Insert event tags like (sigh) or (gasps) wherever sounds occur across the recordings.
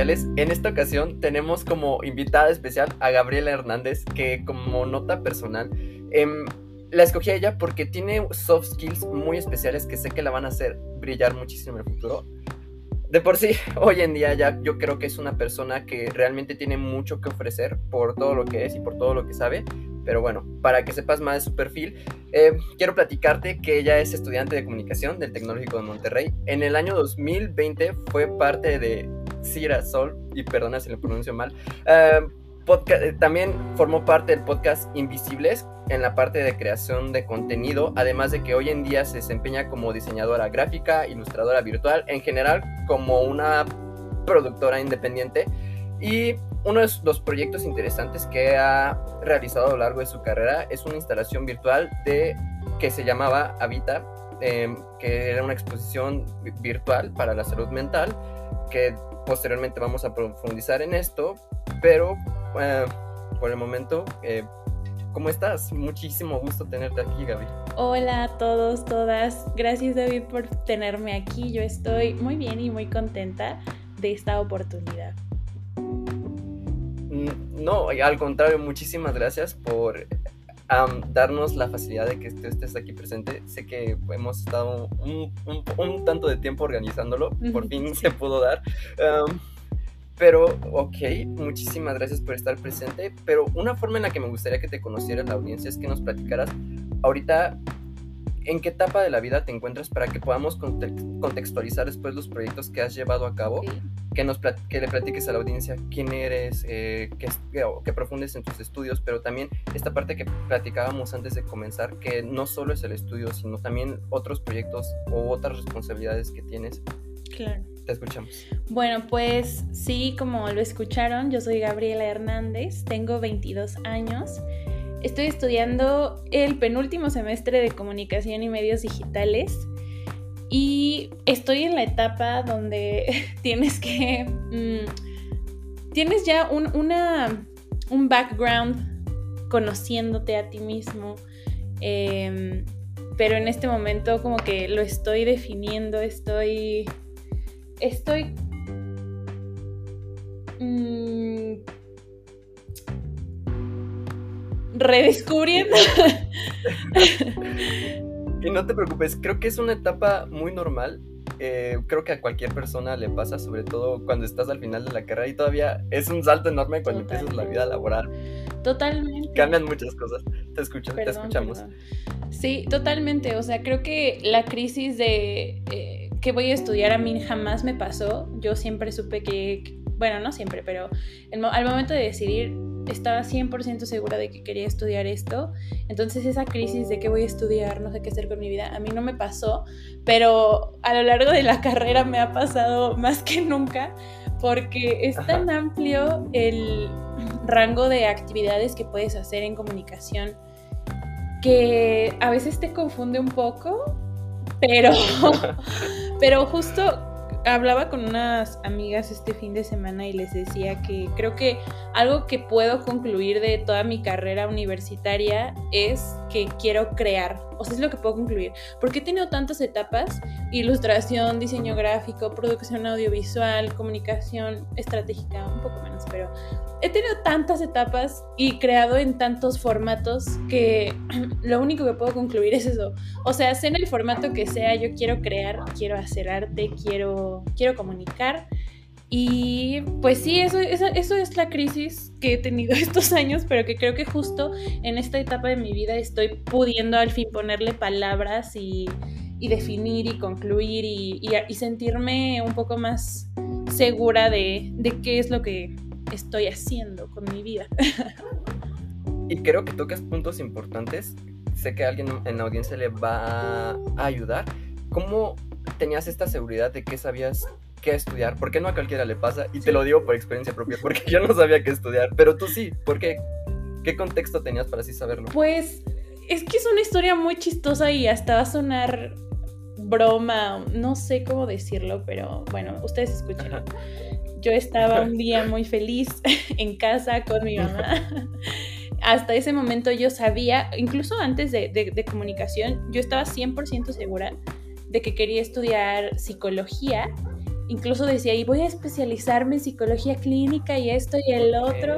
En esta ocasión tenemos como invitada especial a Gabriela Hernández, que como nota personal, em, la escogí a ella porque tiene soft skills muy especiales que sé que la van a hacer brillar muchísimo en el futuro. De por sí, (laughs) hoy en día ya yo creo que es una persona que realmente tiene mucho que ofrecer por todo lo que es y por todo lo que sabe. Pero bueno, para que sepas más de su perfil, eh, quiero platicarte que ella es estudiante de comunicación del Tecnológico de Monterrey. En el año 2020 fue parte de Cira Sol, y perdona si lo pronuncio mal, eh, eh, también formó parte del podcast Invisibles en la parte de creación de contenido, además de que hoy en día se desempeña como diseñadora gráfica, ilustradora virtual, en general como una productora independiente. Y uno de los proyectos interesantes que ha realizado a lo largo de su carrera es una instalación virtual que se llamaba Habita, em, que era una exposición virtual para la salud mental, que posteriormente vamos a profundizar en esto, pero eh, por el momento, eh, ¿cómo estás? Muchísimo gusto tenerte aquí, Gaby. Hola a todos, todas. Gracias, David, por tenerme aquí. Yo estoy muy bien y muy contenta de esta oportunidad. Mm, no, al contrario, muchísimas gracias por darnos la facilidad de que estés aquí presente. Sé que hemos estado un, tanto de tiempo organizándolo, por fin se pudo dar. Pero, ok, muchísimas gracias por estar presente. Pero una forma en la que me gustaría que te conociera la audiencia es que nos platicaras ahorita en qué etapa de la vida te encuentras para que podamos contextualizar después los proyectos que has llevado a cabo. Que, nos que le platiques a la audiencia quién eres, eh, que, que profundes en tus estudios, pero también esta parte que platicábamos antes de comenzar, que no solo es el estudio, sino también otros proyectos o otras responsabilidades que tienes. Claro escuchamos. Bueno, pues sí, como lo escucharon, yo soy Gabriela Hernández, tengo 22 años. Estoy estudiando el penúltimo semestre de comunicación y medios digitales y estoy en la etapa donde (laughs) tienes que... Mm, tienes ya un, una, un background conociéndote a ti mismo, em, pero en este momento como que lo estoy definiendo, estoy estoy mm, redescubriendo. (laughs) y no te preocupes, creo que es una etapa muy normal. Eh, creo que a cualquier persona le pasa, sobre todo cuando estás al final de la carrera y todavía es un salto enorme cuando empiezas la vida laboral. Totalmente. Cambian muchas cosas. Te, escucho, te escuchamos. Sí, totalmente. O sea, creo que la crisis de... Eh, que voy a estudiar a mí jamás me pasó. Yo siempre supe que, bueno, no siempre, pero al momento de decidir estaba 100% segura de que quería estudiar esto. Entonces esa crisis de qué voy a estudiar, no sé qué hacer con mi vida, a mí no me pasó, pero a lo largo de la (laughs) carrera me ha pasado más que nunca porque es tan amplio el rango de actividades que puedes hacer en comunicación que a veces te confunde un poco pero, (laughs) pero justo hablaba con unas amigas este fin de semana y les decía que creo que algo que puedo concluir de toda mi carrera universitaria es que quiero crear. O sea, es lo que puedo concluir. Porque he tenido tantas etapas, ilustración, diseño gráfico, producción audiovisual, comunicación estratégica, un poco menos, pero he tenido tantas etapas y creado en tantos formatos que (clears throat) lo único que puedo concluir es eso. O sea, sea en el formato que sea, yo quiero crear, quiero hacer arte, quiero, quiero comunicar. Y pues sí, eso, eso, es la crisis que he tenido (laughs) estos años, pero que creo que justo en esta etapa de mi vida estoy pudiendo al fin ponerle palabras y, definir y concluir y, sentirme un poco más segura de, qué es lo que estoy haciendo con mi vida. (laughs) y creo que tocas puntos importantes. Sé que a alguien en la audiencia le va a ayudar. ¿Cómo tenías esta seguridad de que sabías qué estudiar? Porque no a cualquiera le pasa, y te lo digo por experiencia propia, porque yo no sabía qué estudiar, pero tú sí, ¿por qué? ¿Qué contexto tenías para así saberlo? Pues es que es una historia muy chistosa y hasta va a sonar broma, no sé cómo decirlo, pero bueno, ustedes escuchen. Yo estaba un (laughs) día muy feliz (laughs) en casa con mi mamá. (laughs) Hasta ese momento yo sabía, incluso antes de, comunicación, yo estaba 100% segura de que quería estudiar psicología incluso decía, y voy a especializarme en psicología clínica y esto y el otro.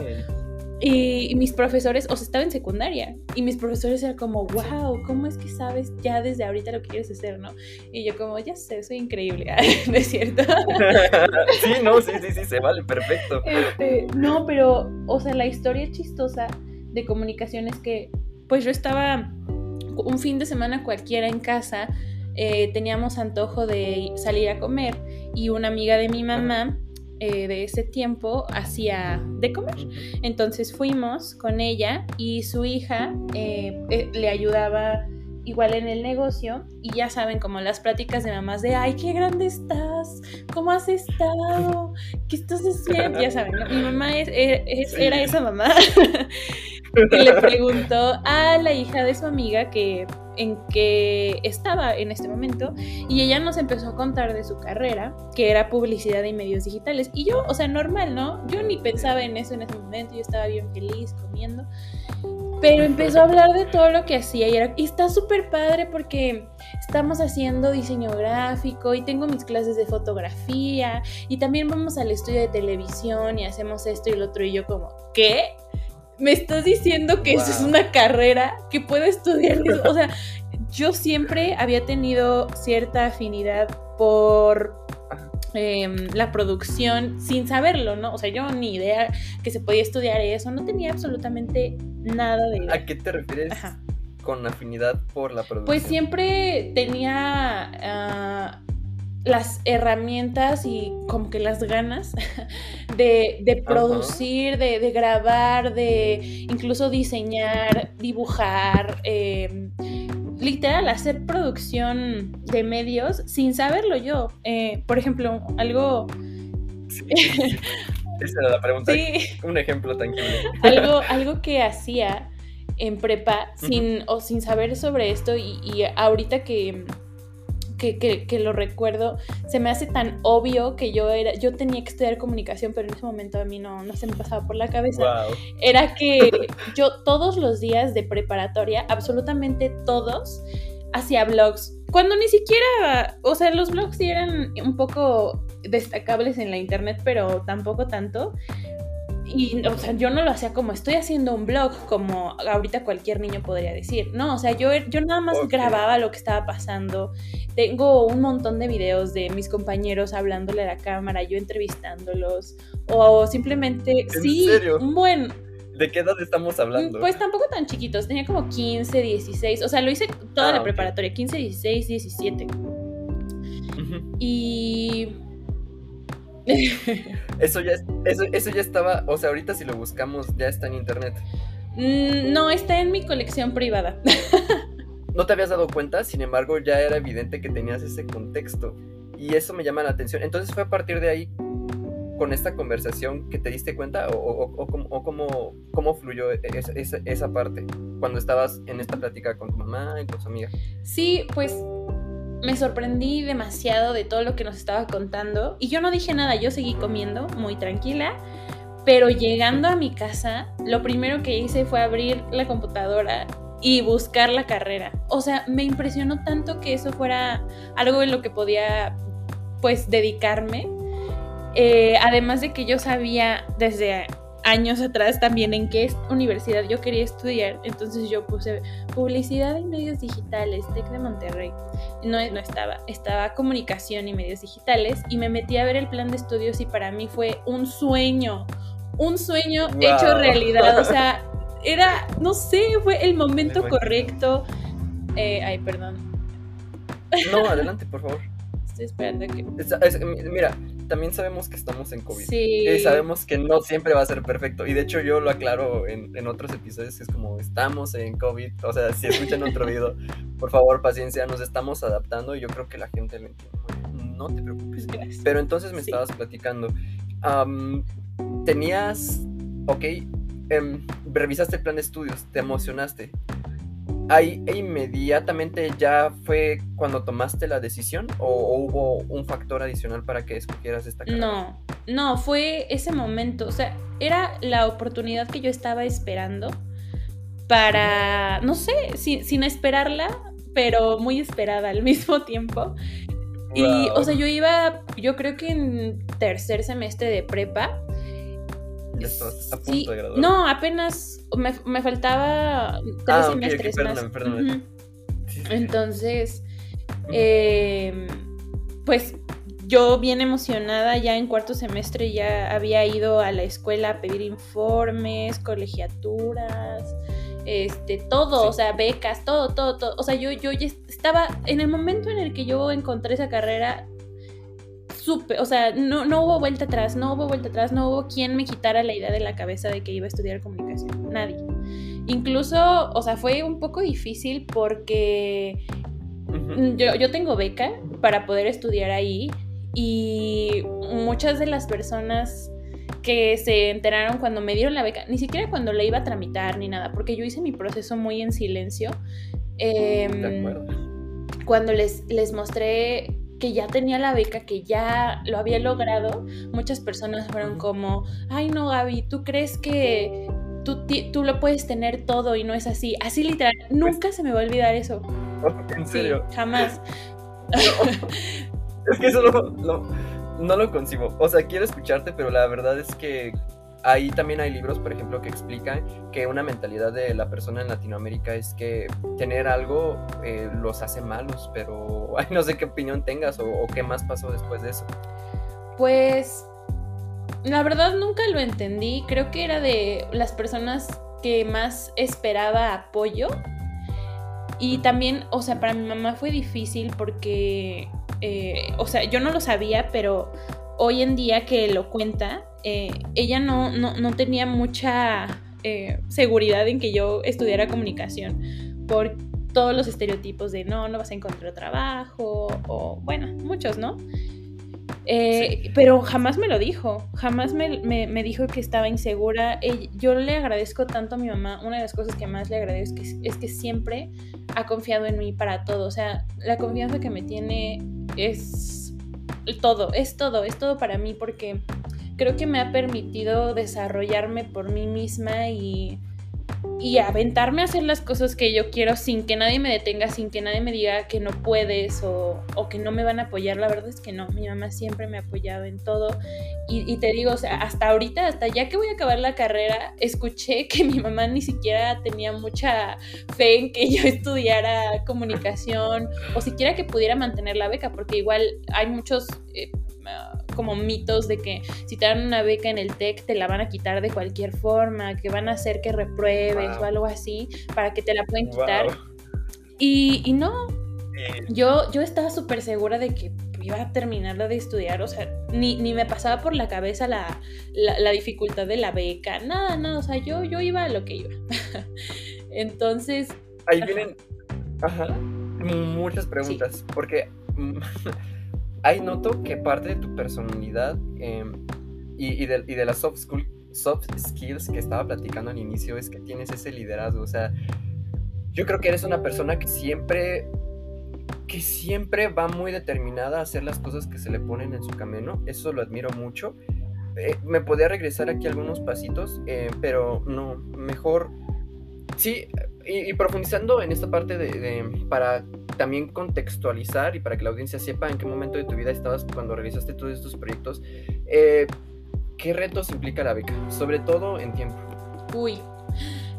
Y, mis profesores, o sea, estaba en secundaria, y mis profesores eran como, wow, ¿cómo es que sabes ya desde ahorita lo que quieres hacer, no? Y yo como, ya sé, soy increíble, (laughs) ¿no es cierto? (laughs) sí, no, sí, sí, sí, se vale, perfecto. Este, no, pero, o sea, la historia chistosa de comunicación es que, pues yo estaba un fin de semana cualquiera en casa, eh, teníamos antojo de salir a comer, y una amiga de mi mamá eh, de ese tiempo hacía de comer. Entonces fuimos con ella y su hija eh, le ayudaba igual en el negocio y ya saben como las pláticas de mamás de ay qué grande estás cómo has estado qué estás haciendo ya saben mi mamá es, era esa mamá (laughs) y le preguntó a la hija de su amiga que en que estaba en este momento y ella nos empezó a contar de su carrera, que era publicidad y medios digitales. Y yo, o sea, normal, ¿no? Yo ni pensaba en eso en ese momento, yo estaba bien feliz comiendo. Pero empezó a hablar de todo lo que hacía y, y está súper padre porque estamos haciendo diseño gráfico y tengo mis clases de fotografía y también vamos al estudio de televisión y hacemos esto y lo otro y yo como, ¿qué? Me estás diciendo que eso es una carrera que puedo estudiar. O sea, yo siempre había tenido cierta afinidad por em, la producción sin saberlo, ¿no? O sea, yo ni idea que se podía estudiar eso, no tenía absolutamente nada de... ¿A qué te refieres? Con afinidad por la producción. Pues siempre tenía ah, las herramientas y como que las ganas (laughs) de, producir, de, grabar, de incluso diseñar, dibujar, em, literal, hacer producción de medios sin saberlo yo. Eh, por ejemplo, algo... Esa era la pregunta. Un ejemplo tangible. (laughs) Algo, algo que hacía en prepa sin, o sin saber sobre esto y ahorita que que, lo recuerdo, se me hace tan obvio que yo era, yo tenía que estudiar comunicación, pero en ese momento a mí no, no se me pasaba por la cabeza. Era que yo todos los días de preparatoria, absolutamente todos, hacía blogs. Cuando ni siquiera, o sea, los blogs sí eran un poco destacables en la internet, pero tampoco tanto. Y, o sea, yo no lo hacía como estoy haciendo un blog, como ahorita cualquier niño podría decir. No, o sea, yo, yo nada más grababa lo que estaba pasando. Tengo un montón de videos de mis compañeros hablándole a la cámara, yo entrevistándolos. O simplemente, sí, un buen... ¿De qué edad estamos hablando? Pues tampoco tan chiquitos, tenía como 15, 16. O sea, lo hice toda la ah, preparatoria, 15, 16, 17. Y eso, ya, eso, eso ya estaba, o sea, ahorita si lo buscamos ya está en internet. Mm, no, está en mi colección privada. (laughs) no te habías dado cuenta, sin embargo ya era evidente que tenías ese contexto. Y eso me llama la atención. Entonces fue a partir de ahí, con esta conversación, que te diste cuenta o, o, o, cómo, cómo, fluyó e, esa, esa, parte cuando estabas en esta plática con tu mamá y con su amiga. Sí, pues me sorprendí demasiado de todo lo que nos estaba contando y yo no dije nada, yo seguí comiendo muy tranquila, pero llegando a mi casa, lo primero que hice fue abrir la computadora y buscar la carrera. O sea, me impresionó tanto que eso fuera algo en lo que podía pues dedicarme. Eh, además de que yo sabía desde años atrás también en qué universidad yo quería estudiar. Entonces yo puse publicidad y medios digitales, TEC de Monterrey. No, no estaba, estaba comunicación y medios digitales y me metí a ver el plan de estudios y para mí fue un sueño, un sueño hecho realidad. O sea, (laughs) era, no sé, fue el momento correcto. Eh, ay, perdón. No, adelante, por favor. Estoy esperando que... mira, también sabemos que estamos en COVID. Sí. Y sabemos que no siempre va a ser perfecto. Y de hecho yo lo aclaro en, en otros episodios, es como estamos en COVID. O sea, si escuchan otro video, (laughs) por favor, paciencia, nos estamos adaptando y yo creo que la gente lo entiende. No te preocupes. Pero entonces me estabas platicando. tenías, ok, em, revisaste el plan de estudios, te emocionaste ahí e inmediatamente ya fue cuando tomaste la decisión o, hubo un factor adicional para que escogieras esta carrera? No, no, fue ese momento, o sea, era la oportunidad que yo estaba esperando para, no sé, sin, esperarla, pero muy esperada al (laughs) mismo tiempo. Y, o sea, yo iba, yo creo que en tercer semestre de prepa. Ya estás a punto de graduar. No, apenas me, me faltaba tres Ah, ok, ok, semestres más. Ujú. Sí, sí, sí. Entonces, eh, pues yo bien emocionada ya en cuarto semestre ya había ido a la escuela a pedir informes, colegiaturas, este, todo, Sí. o sea, becas, todo, todo, todo. O sea, yo, yo ya estaba, en el momento en el que yo encontré esa carrera, supe, o sea, no, no hubo vuelta atrás, no hubo vuelta atrás, no hubo quien me quitara la idea de la cabeza de que iba a estudiar comunicación, nadie. Incluso, o sea, fue un poco difícil porque yo, yo tengo beca para poder estudiar ahí y muchas de las personas que se enteraron cuando me dieron la beca, ni siquiera cuando la iba a tramitar ni nada, porque yo hice mi proceso muy en silencio. em, De acuerdo. cuando les, les mostré que ya tenía la beca, que ya lo había logrado, muchas personas fueron como, ay no Gaby, ¿tú crees que tú, tú lo puedes tener todo y no es así? Así literal, nunca se me va a olvidar eso. (laughs) En Sí, serio. jamás. (laughs) Es que eso no, no, no lo concibo. O sea, quiero escucharte, pero la verdad es que ahí también hay libros, por ejemplo, que explican que una mentalidad de la persona en Latinoamérica es que tener algo eh, los hace malos, pero (laughs) ay, no sé qué opinión tengas o, o qué más pasó después de eso. Pues la verdad nunca lo entendí. Creo que era de las personas que más esperaba apoyo. Y también, o sea, para mi mamá fue difícil porque, eh, o sea, yo no lo sabía, pero hoy en día que lo cuenta, eh, ella no, no, no tenía mucha eh, seguridad en que yo estudiara comunicación por todos los estereotipos de no, no vas a encontrar trabajo, o bueno, muchos, ¿no? Eh, Pero jamás me lo dijo, jamás me, me- me dijo que estaba insegura. Yo le agradezco tanto a mi mamá, una de las cosas que más le agradezco es que, es que siempre ha confiado en mí para todo. O sea, la confianza que me tiene es todo, es todo, es todo para mí porque creo que me ha permitido desarrollarme por mí misma y, y aventarme a hacer las cosas que yo quiero sin que nadie me detenga, sin que nadie me diga que no puedes o, que no me van a apoyar. La verdad es que no, mi mamá siempre me ha apoyado en todo. Y, te digo, o sea, hasta ahorita, hasta ya que voy a acabar la carrera, escuché que mi mamá ni siquiera tenía mucha fe en que yo (laughs) estudiara comunicación o siquiera que pudiera mantener la beca, porque igual hay muchos... eh, como mitos de que si te dan una beca en el TEC te la van a quitar de cualquier forma, que van a hacer que repruebes Wow. o algo así para que te la pueden Wow. quitar. Y, y no, yo, yo estaba súper segura de que iba a terminarla de estudiar, o sea, ni, ni me pasaba por la cabeza la, la, la dificultad de la beca, nada, nada, o sea, yo, yo iba a lo que iba. (laughs) Entonces, ahí vienen ajá, muchas preguntas, porque (laughs) mm, ahí noto que parte de tu personalidad em, y, y de, y de las soft, school- soft skills que estaba platicando al inicio es que tienes ese liderazgo, o sea, yo creo que eres una persona que siempre que siempre va muy determinada a hacer las cosas que se le ponen en su camino, eso lo admiro mucho. Eh, me podía regresar aquí algunos pasitos, eh, pero no, mejor Sí, y, y profundizando en esta parte de, de- para también contextualizar y para que la audiencia sepa en qué momento de tu vida estabas cuando realizaste todos estos proyectos, eh, ¿qué retos implica la beca? Sobre todo en tiempo. uy,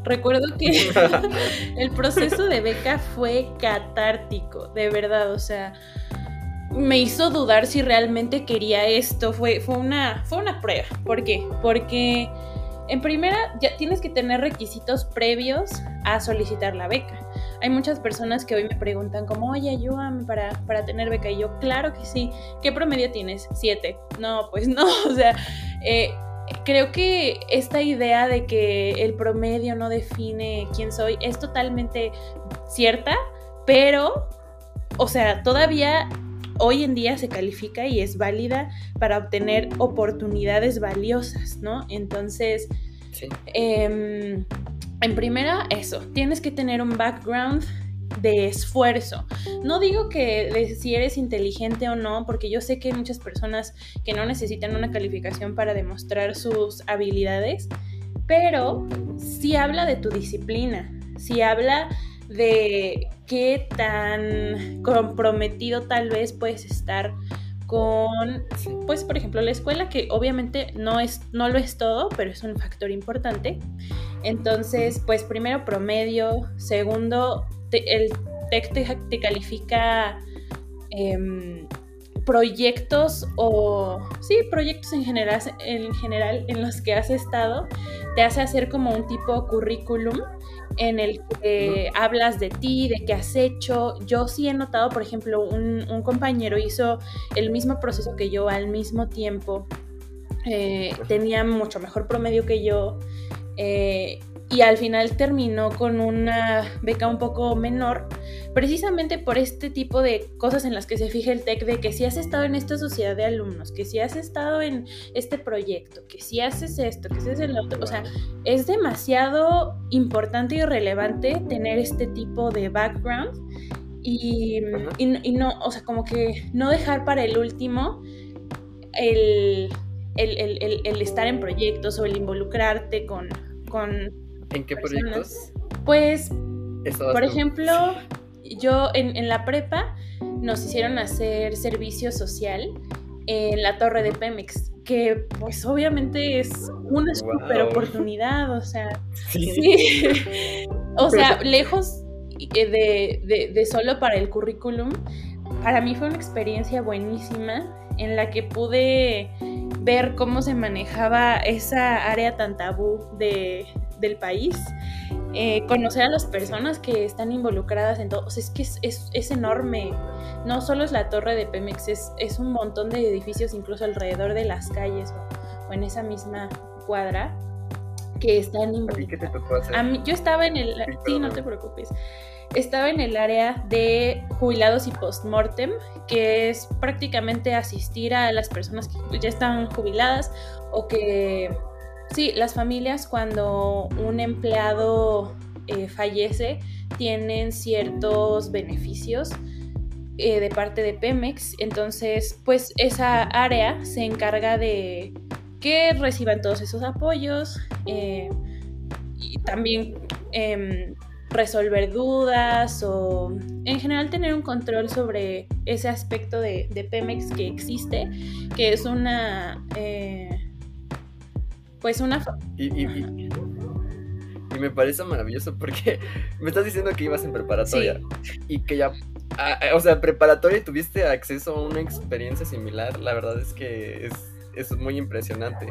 recuerdo que (laughs) el proceso de beca fue catártico, de verdad, o sea, me hizo dudar si realmente quería esto, fue, fue, una, fue una prueba. ¿Por qué? Porque en primera ya tienes que tener requisitos previos a solicitar la beca. Hay muchas personas que hoy me preguntan como, oye, ayúdame para, para tener beca. Y yo, claro que sí. ¿Qué promedio tienes? Siete. No, pues no. (laughs) O sea, eh, creo que esta idea de que el promedio no define quién soy es totalmente cierta, pero, o sea, todavía hoy en día se califica y es válida para obtener oportunidades valiosas, ¿no? Entonces, Sí. em, en primera, eso, tienes que tener un background de esfuerzo. No digo que de si eres inteligente o no, porque yo sé que hay muchas personas que no necesitan una calificación para demostrar sus habilidades, pero sí habla de tu disciplina, sí habla de qué tan comprometido tal vez puedes estar con, pues, por ejemplo, la escuela, que obviamente no, es, no lo es todo, pero es un factor importante. Entonces, pues, primero promedio, segundo, el TEC te, califica em, proyectos o, sí, proyectos en general, en general en los que has estado, te hace hacer como un tipo currículum en el que hablas de ti, de qué has hecho. Yo sí he notado, por ejemplo, un, compañero hizo el mismo proceso que yo al mismo tiempo, eh, tenía mucho mejor promedio que yo. Eh, y al final terminó con una beca un poco menor, precisamente por este tipo de cosas en las que se fija el TEC, de que si has estado en esta sociedad de alumnos, que si has estado en este proyecto, que si haces esto, que si haces el otro, o sea, es demasiado importante y relevante tener este tipo de background y, no, o sea, como que no dejar para el último el, estar en proyectos o el involucrarte con, con ¿En qué proyectos? Pues, por ejemplo, yo en, la prepa nos hicieron hacer servicio social en la torre de Pemex, que pues obviamente es una super oportunidad, o sea, sí. (laughs) o sea, lejos de, de, solo para el currículum, para mí fue una experiencia buenísima en la que pude ver cómo se manejaba esa área tan tabú de, del país, eh, conocer a las personas que están involucradas en todo. O sea, es que es, enorme. No solo es la torre de Pemex, es, es, un montón de edificios, incluso alrededor de las calles o, en esa misma cuadra que están involucradas. A mí, yo estaba en el... Sí, no te preocupes. Estaba en el área de jubilados y postmortem, que es prácticamente asistir a las personas que ya están jubiladas o que Sí, las familias cuando un empleado eh, fallece tienen ciertos beneficios eh, de parte de Pemex, entonces pues esa área se encarga de que reciban todos esos apoyos eh, y también em, resolver dudas o en general tener un control sobre ese aspecto de, de Pemex que existe, que es una pues una... Y, y, me parece maravilloso porque (laughs) me estás diciendo que ibas en preparatoria y que ya, ah, o sea, preparatoria tuviste acceso a una experiencia similar, la verdad es que es, es muy impresionante.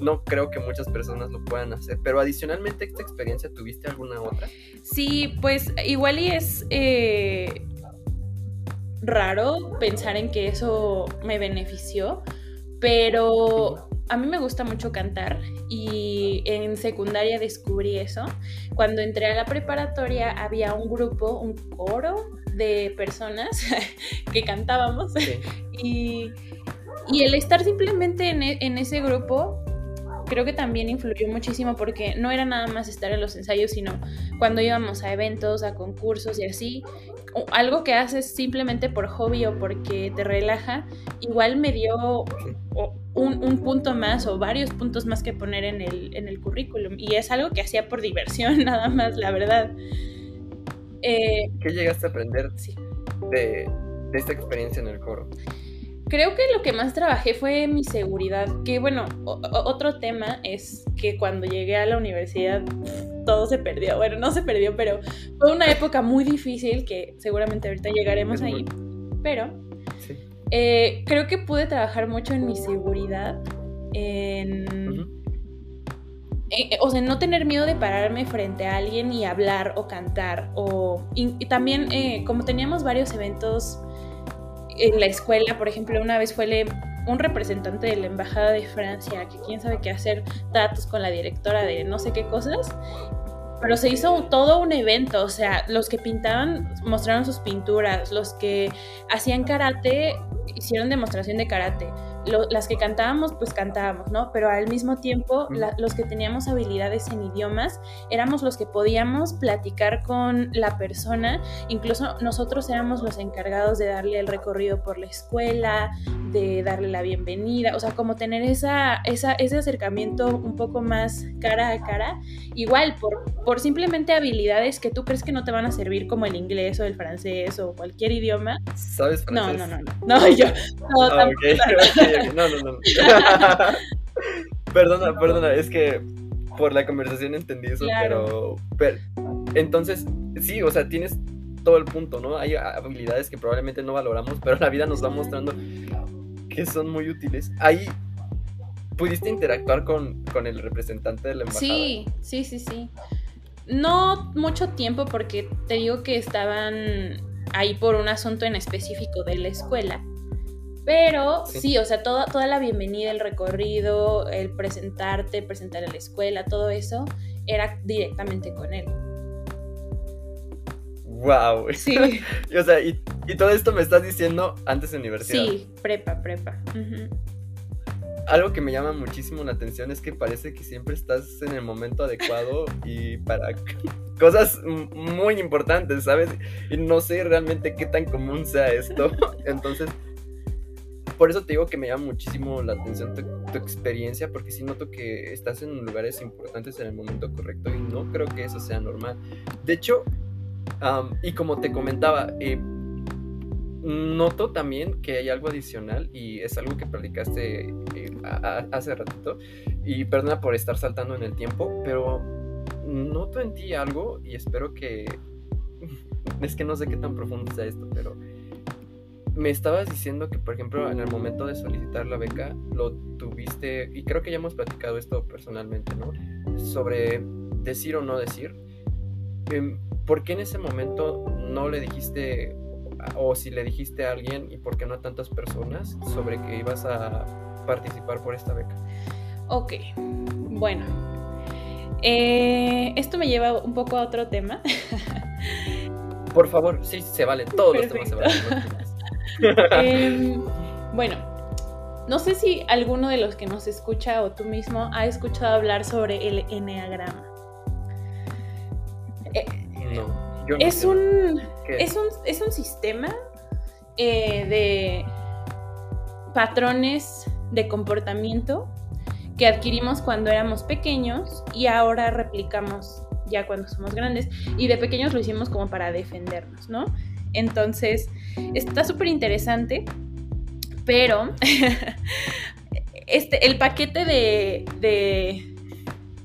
No creo que muchas personas lo puedan hacer, pero adicionalmente esta experiencia, ¿tuviste alguna otra? Sí, pues igual y es... Eh, raro pensar en que eso me benefició, pero a mí me gusta mucho cantar y en secundaria descubrí eso. Cuando entré a la preparatoria había un grupo, un coro de personas (laughs) que cantábamos y, el estar simplemente en, e, en ese grupo creo que también influyó muchísimo porque no era nada más estar en los ensayos, sino cuando íbamos a eventos, a concursos y así, algo que haces simplemente por hobby o porque te relaja, igual me dio un, punto más o varios puntos más que poner en el, en el currículum. Y es algo que hacía por diversión (laughs) nada más, la verdad. Eh, ¿Qué llegaste a aprender de, de esta experiencia en el coro? Creo que lo que más trabajé fue mi seguridad, que bueno, otro tema es que cuando llegué a la universidad todo se perdió, bueno, no se perdió, pero fue una época muy difícil que seguramente ahorita llegaremos ahí, pero eh, creo que pude trabajar mucho en mi seguridad, en... Eh, o sea, no tener miedo de pararme frente a alguien y hablar o cantar. O, y, también, eh, como teníamos varios eventos en la escuela, por ejemplo, una vez fue un representante de la Embajada de Francia, que quién sabe qué hacer datos con la directora de no sé qué cosas, pero se hizo todo un evento, o sea, los que pintaban mostraron sus pinturas, los que hacían karate hicieron demostración de karate, las que cantábamos, pues cantábamos, ¿no? Pero al mismo tiempo, los que teníamos habilidades en idiomas, éramos los que podíamos platicar con la persona, incluso nosotros éramos los encargados de darle el recorrido por la escuela, de darle la bienvenida, o sea, como tener esa, esa, ese acercamiento un poco más cara a cara, igual por, por simplemente habilidades que tú crees que no te van a servir como el inglés o el francés o cualquier idioma. ¿Sabes francés? No, no, no, no, (laughs) no yo, no, Ah, tampoco. (laughs) ok. (laughs) No, no, no. (laughs) perdona, perdona, es que por la conversación entendí eso, Claro. pero, pero. Entonces, sí, o sea, tienes todo el punto, ¿no? Hay habilidades que probablemente no valoramos, pero la vida nos va mostrando que son muy útiles. Ahí. ¿Pudiste interactuar con, con el representante de la embajada? Sí, sí, sí, sí. No mucho tiempo porque te digo que estaban ahí por un asunto en específico de la escuela. Pero Sí. sí, o sea, toda, toda la bienvenida, el recorrido, el presentarte, presentar a la escuela, todo eso era directamente con él. ¡Wow! Sí, (laughs) o sea, y, y todo esto me estás diciendo antes de universidad. sí, prepa, prepa. algo que me llama muchísimo la atención es que parece que siempre estás en el momento adecuado y para (laughs) cosas muy importantes, ¿sabes? Y no sé realmente qué tan común sea esto. (laughs) Entonces, por eso te digo que me llama muchísimo la atención tu, tu experiencia, porque sí noto que estás en lugares importantes en el momento correcto y no creo que eso sea normal. De hecho, am, y como te comentaba, eh, Noto también que hay algo adicional y es algo que platicaste eh, a- a- hace ratito. Y perdona por estar saltando en el tiempo, pero noto en ti algo y espero que... (laughs) Es que no sé qué tan profundo sea esto, pero me estabas diciendo que, por ejemplo, en el momento de solicitar la beca, lo tuviste, y creo que ya hemos platicado esto personalmente, ¿no? Sobre decir o no decir. Em, ¿Por qué en ese momento no le dijiste o si le dijiste a alguien y por qué no a tantas personas sobre que ibas a participar por esta beca. Ok, bueno. Eh, esto me lleva un poco a otro tema. Por favor, sí, se vale, todos los temas se valen. Em, bueno, no sé si alguno de los que nos escucha o tú mismo ha escuchado hablar sobre el enneagrama. Eh, no, yo no es, un, es, un, es un sistema eh, de patrones de comportamiento que adquirimos cuando éramos pequeños y ahora replicamos ya cuando somos grandes. Y de pequeños lo hicimos como para defendernos, ¿no? Entonces, está súper interesante, pero (laughs) este, el paquete de, de,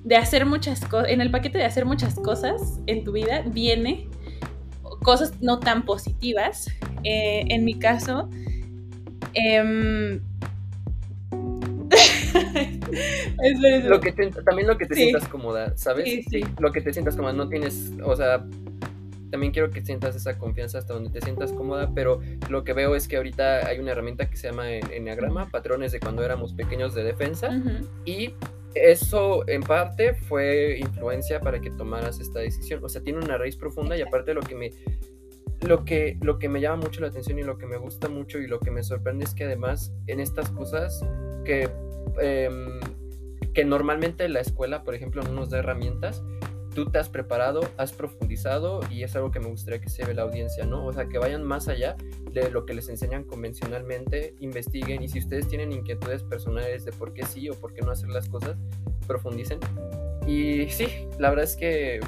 de hacer muchas cosas, en el paquete de hacer muchas cosas en tu vida viene cosas no tan positivas. Eh, en mi caso, (laughs) espera. Lo que te- también lo que te Sí. sientas cómoda, ¿sabes? Sí, sí. Lo que te sientas cómoda, no tienes, o sea, también quiero que sientas esa confianza hasta donde te sientas cómoda, pero lo que veo es que ahorita hay una herramienta que se llama en- Enneagrama, patrones de cuando éramos pequeños de defensa, Ujú. y eso en parte fue influencia para que tomaras esta decisión. O sea, tiene una raíz profunda y aparte lo que me lo que lo que me llama mucho la atención y lo que me gusta mucho y lo que me sorprende es que además en estas cosas que em, que normalmente la escuela, por ejemplo, no nos da herramientas, tú te has preparado, has profundizado y es algo que me gustaría que se ve la audiencia, ¿no? O sea, que vayan más allá de lo que les enseñan convencionalmente, investiguen y si ustedes tienen inquietudes personales de por qué sí o por qué no hacer las cosas, profundicen. Y sí, la verdad es que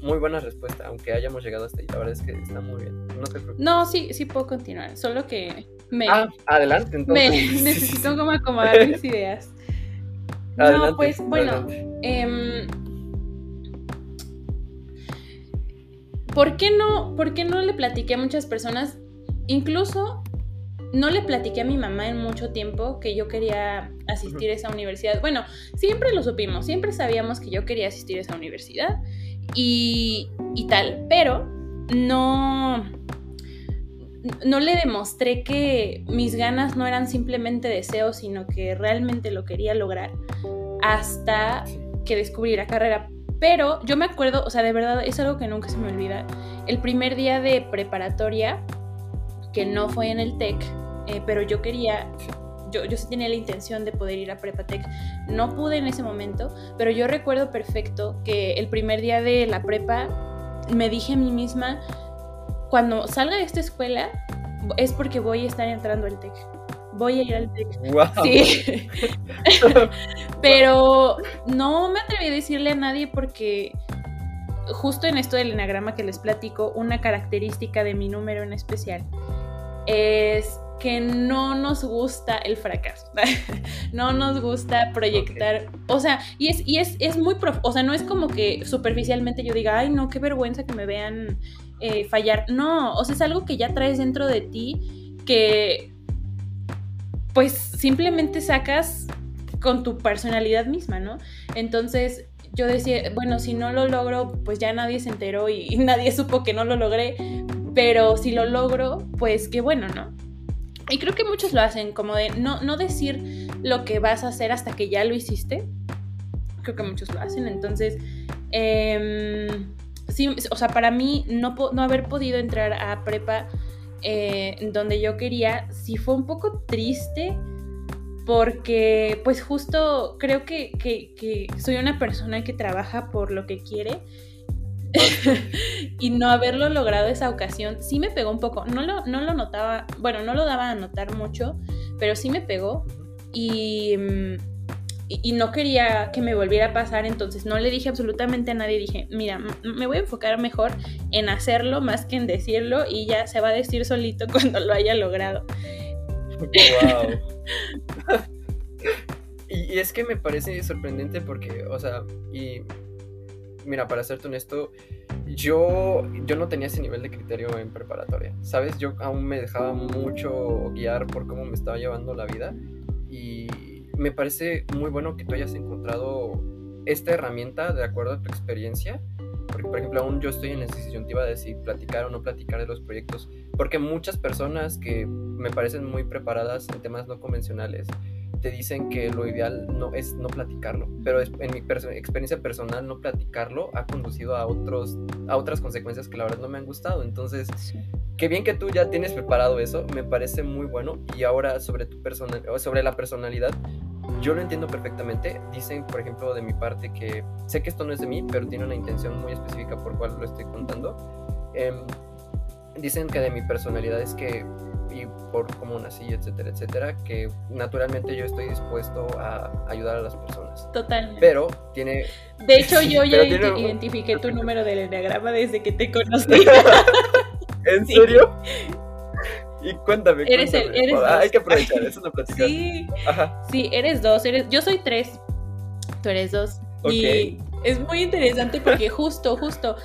muy buena respuesta, aunque hayamos llegado hasta ahí, la verdad es que está muy bien. No te preocupes. No, sí, sí puedo continuar, solo que me, Ah, adelante, me entonces. (laughs) necesito como acomodar (laughs) mis ideas. Adelante, no, pues bueno. ¿Por, qué no, ¿por qué no le platiqué a muchas personas? Incluso no le platiqué a mi mamá en mucho tiempo que yo quería asistir a esa universidad. Bueno, siempre lo supimos, siempre sabíamos que yo quería asistir a esa universidad y, y tal, pero no, no le demostré que mis ganas no eran simplemente deseos, sino que realmente lo quería lograr hasta que descubrí la carrera. Pero yo me acuerdo, o sea, de verdad es algo que nunca se me olvida. El primer día de preparatoria, que no fue en el TEC, eh, pero yo quería, yo, yo sí tenía la intención de poder ir a Prepatec. No pude en ese momento, pero yo recuerdo perfecto que el primer día de la prepa me dije a mí misma, cuando salga de esta escuela es porque voy a estar entrando al TEC. Voy a ir al TEC. Sí. (laughs) Pero no me atreví a decirle a nadie porque justo en esto del enagrama que les platico, una característica de mi número en especial es que no nos gusta el fracaso, (laughs) no nos gusta proyectar, o sea, y es, y es, es muy, o sea, no es como que superficialmente yo diga, ay, no, qué vergüenza que me vean eh, fallar, no, o sea, es algo que ya traes dentro de ti que, pues, simplemente sacas con tu personalidad misma, ¿no? Entonces, yo decía, bueno, si no lo logro, pues ya nadie se enteró y nadie supo que no lo logré, pero si lo logro, pues qué bueno, ¿no? Y creo que muchos lo hacen, como de no, no decir lo que vas a hacer hasta que ya lo hiciste. Creo que muchos lo hacen. Entonces, em, sí, o sea, para mí no, no haber podido entrar a prepa eh, donde yo quería, sí fue un poco triste porque pues justo creo que, que soy una persona que trabaja por lo que quiere (laughs) y no haberlo logrado esa ocasión sí me pegó un poco. No lo, no lo notaba, bueno, no lo daba a notar mucho, pero sí me pegó y, mm, y, no quería que me volviera a pasar, entonces no le dije absolutamente a nadie. Dije, mira, me voy a enfocar mejor en hacerlo más que en decirlo y ya se va a decir solito (laughs) cuando lo haya logrado. (laughs) Wow. y, es que me parece sorprendente porque, o sea, y mira, para serte honesto, yo, yo no tenía ese nivel de criterio en preparatoria, ¿sabes? Yo aún me dejaba mucho guiar por cómo me estaba llevando la vida y me parece muy bueno que tú hayas encontrado esta herramienta de acuerdo a tu experiencia. Porque, por ejemplo, aún yo estoy en la disyuntiva de si platicar o no platicar de los proyectos. Porque muchas personas que me parecen muy preparadas en temas no convencionales te dicen que lo ideal no es no platicarlo, pero en mi experiencia personal no platicarlo ha conducido a otros a otras consecuencias que la verdad no me han gustado. Entonces, qué bien que tú ya tienes preparado eso, me parece muy bueno y ahora sobre tu sobre la personalidad yo lo entiendo perfectamente. Dicen, por ejemplo, de mi parte que sé que esto no es de mí, pero tiene una intención muy específica por cual lo estoy contando. Em, dicen que de mi personalidad es que y por cómo nací, etcétera, etcétera, que naturalmente yo estoy dispuesto a ayudar a las personas. Totalmente. Pero tiene... De hecho, (laughs) yo ya identifiqué tu número del enneagrama desde que te conocí. (laughs) ¿En serio? (laughs) Y cuéntame. Eres el, eres Hay que aprovechar, es una plática. Sí, Ajá. sí, eres dos. Eres, yo soy tres. Tú eres dos. Y es muy interesante porque justo, justo.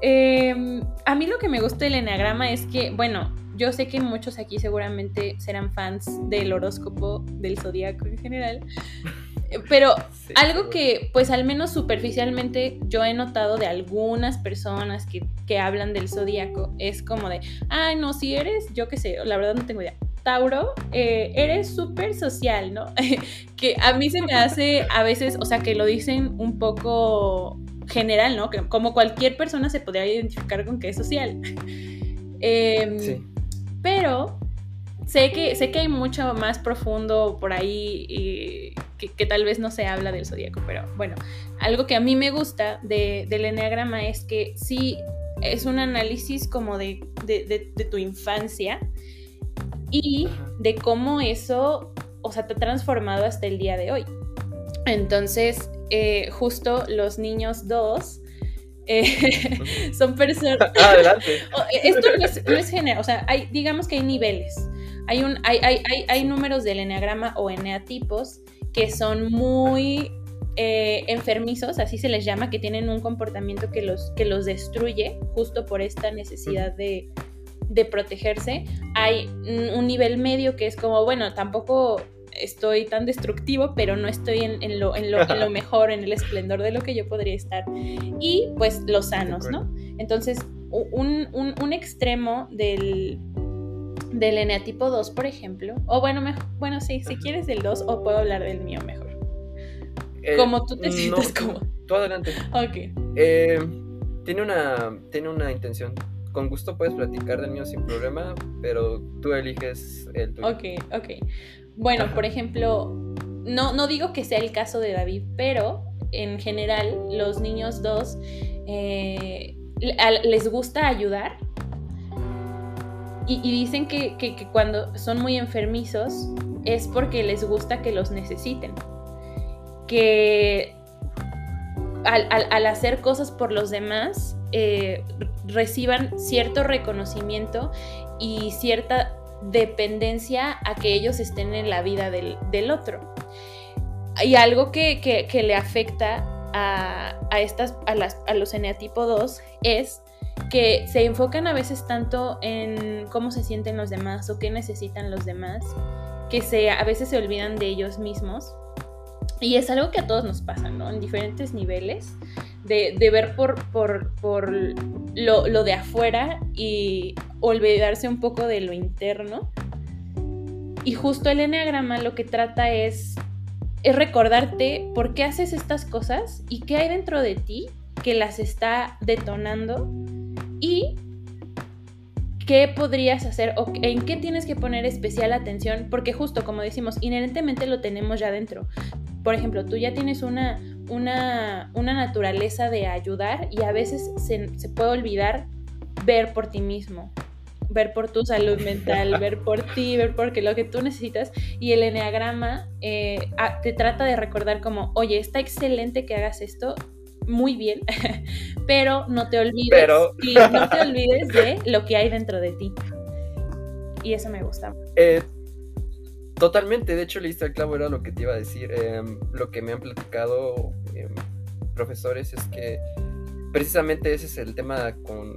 Em, a mí lo que me gusta del enneagrama es que, bueno, yo sé que muchos aquí seguramente serán fans del horóscopo del zodiaco en general. (laughs) Pero algo que, pues al menos superficialmente, yo he notado de algunas personas que, que hablan del zodiaco es como de, ay, no, si eres, yo qué sé, la verdad no tengo idea. Tauro, eh, eres súper social, ¿no? (laughs) que a mí se me hace a veces, o sea, que lo dicen un poco general, ¿no? Que como cualquier persona se podría identificar con que es social. (laughs) Em, sí. Pero sé que, sé que hay mucho más profundo por ahí que, tal vez no se habla del zodíaco, pero bueno, algo que a mí me gusta del enneagrama es que sí es un análisis como de, tu infancia y de cómo eso, o sea, te ha transformado hasta el día de hoy. Entonces, eh, justo los niños dos eh, (laughs) son personas... (laughs) Adelante. Eh, esto no es, no general, o sea, hay, digamos que hay niveles. Hay, un, hay, hay, hay, números del eneagrama o eneatipos que son muy eh, enfermizos, así se les llama, que tienen un comportamiento que los, que los destruye justo por esta necesidad de, de protegerse. Hay un nivel medio que es como, bueno, tampoco estoy tan destructivo, pero no estoy en, lo, en, lo, (laughs) mejor, en el esplendor de lo que yo podría estar. Y pues los sanos, ¿no? Entonces, un, extremo del, del eneatipo 2, por ejemplo, o bueno, mejor, bueno, sí, si quieres del 2, o puedo hablar del mío mejor. Eh, como tú te sientes como. Tú adelante. Ok. Eh, tiene, una, tiene una intención con gusto puedes platicar del mío sin problema, pero tú eliges el tuyo. Ok, ok. Bueno, por ejemplo, no, no digo que sea el caso de David, pero en general los niños dos eh, les gusta ayudar y, dicen que, cuando son muy enfermizos es porque les gusta que los necesiten. Que al, hacer cosas por los demás eh, reciban cierto reconocimiento y cierta dependencia a que ellos estén en la vida del, otro. Y algo que, le afecta a, estas, a, las, a los eneatipo 2 es que se enfocan a veces tanto en cómo se sienten los demás o qué necesitan los demás, que se, a veces se olvidan de ellos mismos. Y es algo que a todos nos pasa, ¿no? En diferentes niveles, de, ver por, por, por lo, lo, de afuera y olvidarse un poco de lo interno. Y justo el enneagrama lo que trata es, es recordarte por qué haces estas cosas y qué hay dentro de ti que las está detonando y qué podrías hacer o en qué tienes que poner especial atención, porque justo como decimos, inherentemente lo tenemos ya dentro. Por ejemplo, tú ya tienes una, una, naturaleza de ayudar y a veces se, puede olvidar ver por ti mismo, ver por tu salud mental, ver por ti, ver por lo que tú necesitas. Y el enneagrama eh, te trata de recordar como, oye, está excelente que hagas esto, muy bien, (laughs) pero no te olvides, no te olvides de lo que hay dentro de ti. Y eso me gusta. Eh, totalmente, de hecho, lista el clavo era lo que te iba a decir. Em, lo que me han platicado em, profesores es que precisamente ese es el tema con,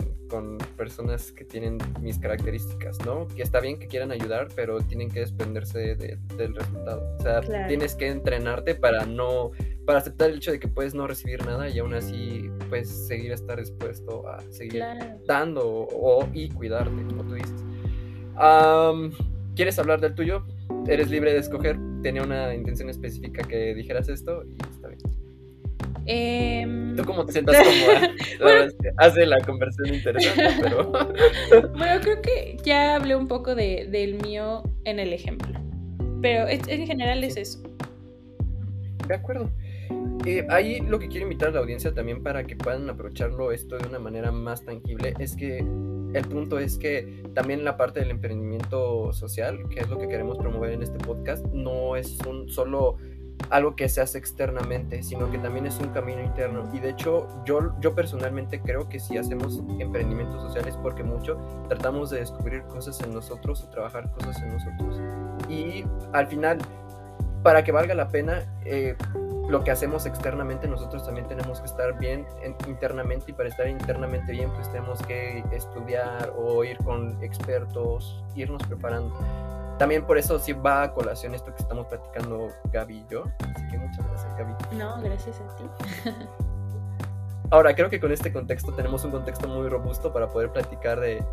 personas que tienen mis características, ¿no? Que está bien que quieran ayudar, pero tienen que desprenderse del resultado. O sea, tienes que entrenarte para no, para aceptar el hecho de que puedes no recibir nada y aún así puedes seguir estar dispuesto a seguir dando o, y cuidarte, como tú dices. ¿Quieres hablar del tuyo? Eres libre de escoger. Tenía una intención específica que dijeras esto y Em, ¿Tú cómo te sientas cómoda? (laughs) hace la conversación interesante, pero... (laughs) bueno, creo que ya hablé un poco de, del mío en el ejemplo. Pero en general es eso. De acuerdo. Eh, ahí lo que quiero invitar a la audiencia también para que puedan aprovecharlo esto de una manera más tangible es que el punto es que también la parte del emprendimiento social, que es lo que queremos promover en este podcast, no es un solo algo que se hace externamente, sino que también es un camino interno. Y de hecho, yo, yo personalmente creo que si hacemos emprendimientos sociales porque mucho tratamos de descubrir cosas en nosotros o trabajar cosas en nosotros. Y al final, para que valga la pena, eh, lo que hacemos externamente, nosotros también tenemos que estar bien internamente y para estar internamente bien, pues tenemos que estudiar o ir con expertos, irnos preparando. También por eso sí va a colación esto que estamos platicando Gaby y yo. Así que muchas gracias, Gaby. No, gracias a ti. (laughs) Ahora, creo que con este contexto tenemos un contexto muy robusto para poder platicar de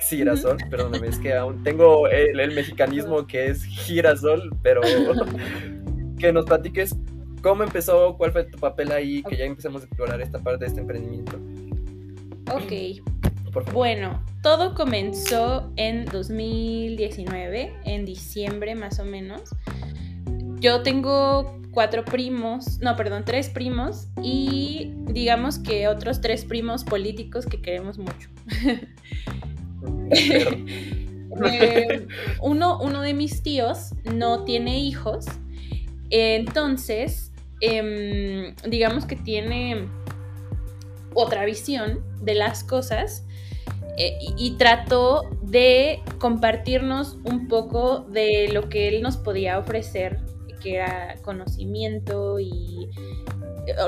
girasol, perdóname, es que aún tengo el, el, mexicanismo que es girasol, pero (laughs) que nos platiques cómo empezó, cuál fue tu papel ahí, que ya empecemos a explorar esta parte de este emprendimiento. Ok. Bueno, todo comenzó en 2019, en diciembre más o menos. Yo tengo cuatro primos, no, perdón, tres primos y digamos que otros tres primos políticos que queremos mucho. (laughs) Eh, uno, uno de mis tíos no tiene hijos, entonces, em, digamos que tiene otra visión de las cosas eh, y, trató de compartirnos un poco de lo que él nos podía ofrecer, que era conocimiento y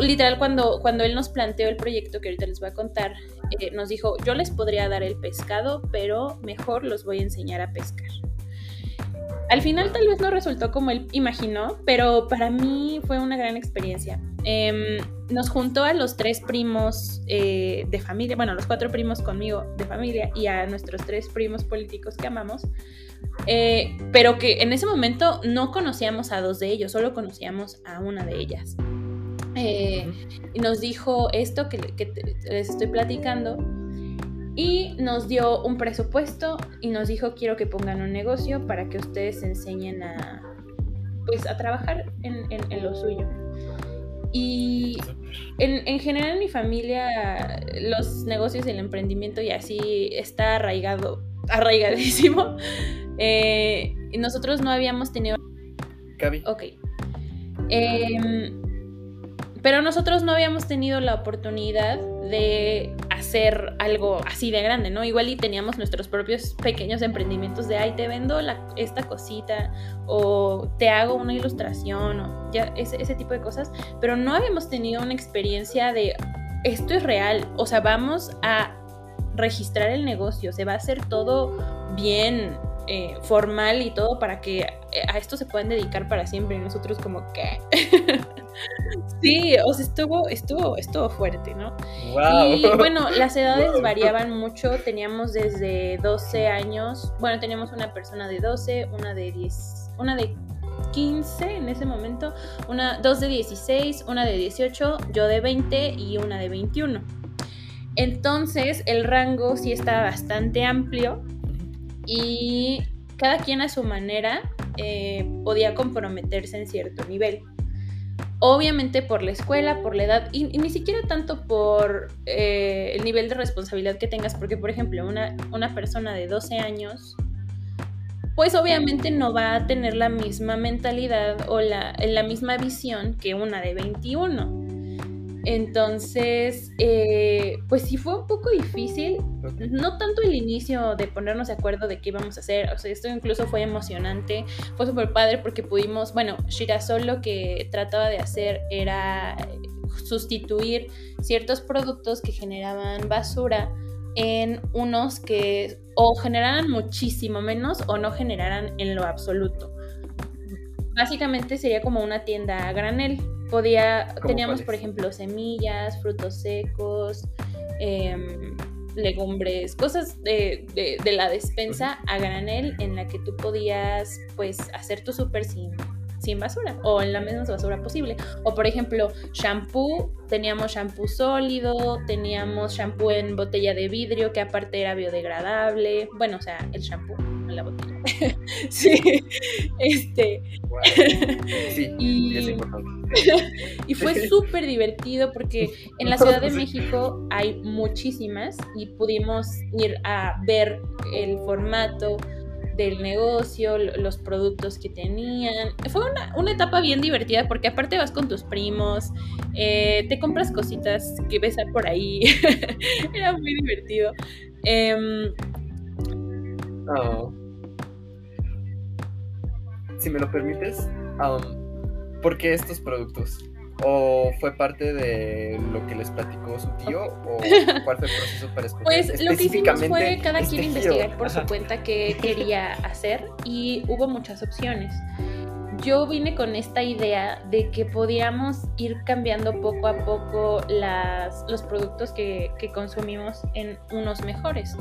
literal cuando, cuando él nos planteó el proyecto que ahorita les voy a contar, eh, nos dijo, yo les podría dar el pescado, pero mejor los voy a enseñar a pescar. Al final tal vez no resultó como él imaginó, pero para mí fue una gran experiencia. Em, nos juntó a los tres primos eh, de familia, bueno, los cuatro primos conmigo de familia y a nuestros tres primos políticos que amamos, eh, pero que en ese momento no conocíamos a dos de ellos, solo conocíamos a una de ellas. Eh, y nos dijo esto que les estoy platicando y nos dio un presupuesto y nos dijo quiero que pongan un negocio para que ustedes enseñen a pues a trabajar en, lo suyo. Y en, general en mi familia los negocios y el emprendimiento y así está arraigado (laughs) arraigadísimo. Eh, nosotros no habíamos tenido... Gaby. Ok. Em, pero nosotros no habíamos tenido la oportunidad de hacer algo así de grande, ¿no? Igual y teníamos nuestros propios pequeños emprendimientos de, ay, te vendo esta cosita o te hago una ilustración o ya ese, ese tipo de cosas, pero no habíamos tenido una experiencia de, esto es real, o sea, vamos a registrar el negocio, se va a hacer todo bien, eh, formal y todo para que a esto se puedan dedicar para siempre. Y nosotros como que... (laughs) sí, o sea, estuvo, estuvo, estuvo fuerte, ¿no? Y bueno, las edades (laughs) variaban mucho. Teníamos desde 12 años, bueno, teníamos una persona de 12, una de 10, una de 15 en ese momento, una, dos de 16, una de 18, yo de 20 y una de 21. Entonces el rango sí estaba bastante amplio y cada quien a su manera eh, podía comprometerse en cierto nivel. Obviamente por la escuela, por la edad, y, ni siquiera tanto por eh, el nivel de responsabilidad que tengas, porque por ejemplo una, una persona de 12 años, pues obviamente no va a tener la misma mentalidad o la, la misma visión que una de 21. Entonces, eh, pues sí fue un poco difícil, no tanto el inicio de ponernos de acuerdo de qué íbamos a hacer, o sea, esto incluso fue emocionante, fue súper padre porque pudimos, bueno, Shirasol lo que trataba de hacer era sustituir ciertos productos que generaban basura en unos que o generaran muchísimo menos o no generaran en lo absoluto. Básicamente sería como una tienda a granel Podía, teníamos, por ejemplo, semillas, frutos secos, em, legumbres, cosas de, de, la despensa a granel en la que tú podías pues hacer tu súper sin, sin basura o en la menos basura posible. O por ejemplo, shampoo, teníamos shampoo sólido, teníamos shampoo en botella de vidrio que aparte era biodegradable. Bueno, o sea, el shampoo la botella. (laughs) (laughs) sí, este. Sí, (laughs) y, es importante. y fue súper divertido porque en la Ciudad de México hay muchísimas y pudimos ir a ver el formato del negocio, los productos que tenían. Fue una, etapa bien divertida porque aparte vas con tus primos, eh, te compras cositas que ves por ahí. Era muy divertido. Em, oh. Si me lo permites, um, ¿por qué estos productos? ¿O fue parte de lo que les platicó su tío? ¿O (laughs) cuál fue el proceso para escoger? Pues lo que hicimos fue cada quien investigar por su cuenta qué (laughs) quería hacer y hubo muchas opciones. Yo vine con esta idea de que podíamos ir cambiando poco a poco las, los productos que, que consumimos en unos mejores.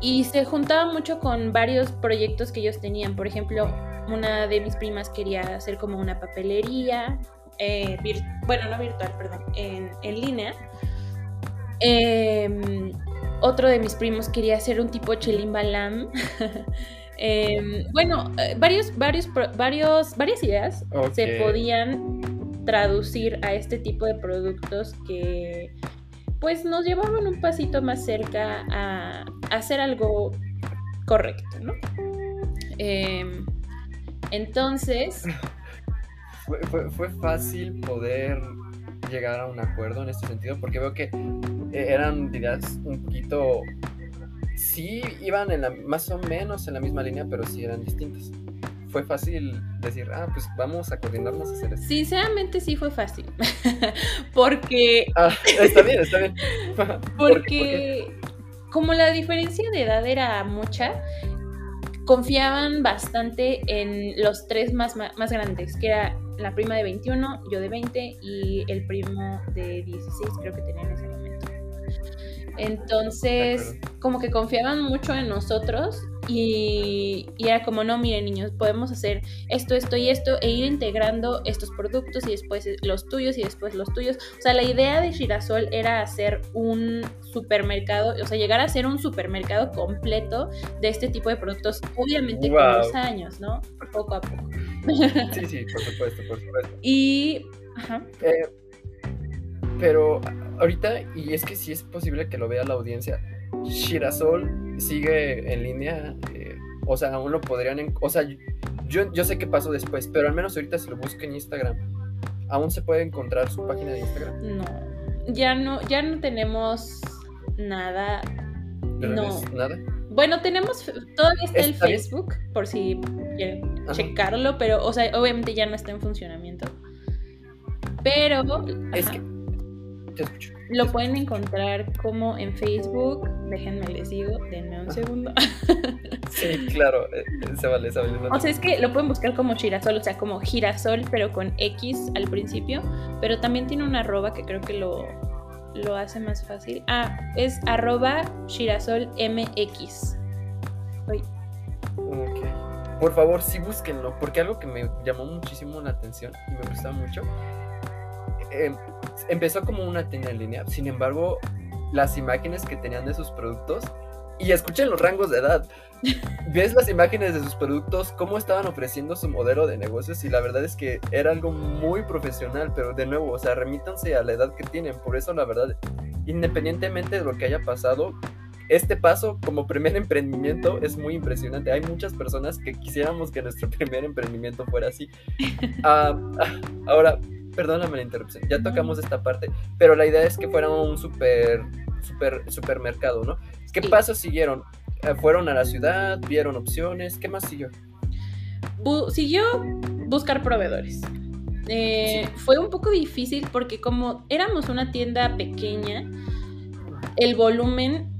Y se juntaba mucho con varios proyectos que ellos tenían. Por ejemplo, una de mis primas quería hacer como una papelería eh, bueno, no virtual, perdón, en, línea. Em, otro de mis primos quería hacer un tipo chelimbalam. (laughs) eh, bueno, varios, varios, varios, varias ideas se podían traducir a este tipo de productos que pues nos llevaban un pasito más cerca a, hacer algo correcto, ¿no? Em, entonces, (laughs) fue, fácil poder llegar a un acuerdo en este sentido, porque veo que eh, eran ideas un poquito, sí iban en la, más o menos en la misma línea, pero sí eran distintas. Fue fácil decir, ah, pues vamos a coordinarnos a hacer esto. Sinceramente sí fue fácil, (laughs) porque... Ah, está bien, está bien. porque como la diferencia de edad era mucha, confiaban bastante en los tres más, más grandes, que era la prima de 21, yo de 20 y el primo de 16 creo que tenía en ese. Entonces, como que confiaban mucho en nosotros y, era como, no, miren niños, podemos hacer esto, esto y esto e ir integrando estos productos y después los tuyos y después los tuyos. O sea, la idea de Girasol era hacer un supermercado, o sea, llegar a ser un supermercado completo de este tipo de productos, obviamente con los años, ¿no? Poco a poco. Sí, sí, por supuesto, por supuesto. (laughs) Y... Ajá. Eh, pero ahorita, y es que sí es posible que lo vea la audiencia, Shirasol sigue en línea. Eh, o sea, aún lo podrían. o sea, yo, yo sé qué pasó después, pero al menos ahorita si lo busco en Instagram, ¿aún se puede encontrar su página de Instagram? No. Ya no, ya no tenemos nada. no. ¿Nada? Bueno, tenemos, todavía está, el Facebook, por si quieren checarlo, pero, o sea, obviamente ya no está en funcionamiento. Pero... Es que... Te escucho. Lo pueden encontrar como en Facebook. Déjenme les digo, denme un segundo. (laughs) sí, claro, eh, se vale, se vale. O sea, es que lo pueden buscar como girasol, o sea, como girasol, pero con X al principio. Pero también tiene una arroba que creo que lo, lo hace más fácil. Ah, es arroba girasolmx. Ok. Por favor, sí búsquenlo, porque algo que me llamó muchísimo la atención y me gustaba mucho. Eh, empezó como una tienda en línea, sin embargo, las imágenes que tenían de sus productos y escuchen los rangos de edad. (laughs) Ves las imágenes de sus productos, cómo estaban ofreciendo su modelo de negocios y la verdad es que era algo muy profesional, pero de nuevo, o sea, remítanse a la edad que tienen. Por eso la verdad, independientemente de lo que haya pasado, este paso como primer (laughs) emprendimiento es muy impresionante. Hay muchas personas que quisiéramos que nuestro (laughs) primer emprendimiento fuera así. Ah, ah, ahora, perdóname la interrupción, ya tocamos esta parte, pero la idea es que fuera un super, super, supermercado, ¿no? ¿Qué pasos siguieron? Eh, ¿Fueron a la ciudad? ¿Vieron opciones? ¿Qué más siguió? siguió buscar proveedores. Eh, fue un poco difícil porque como éramos una tienda pequeña, el volumen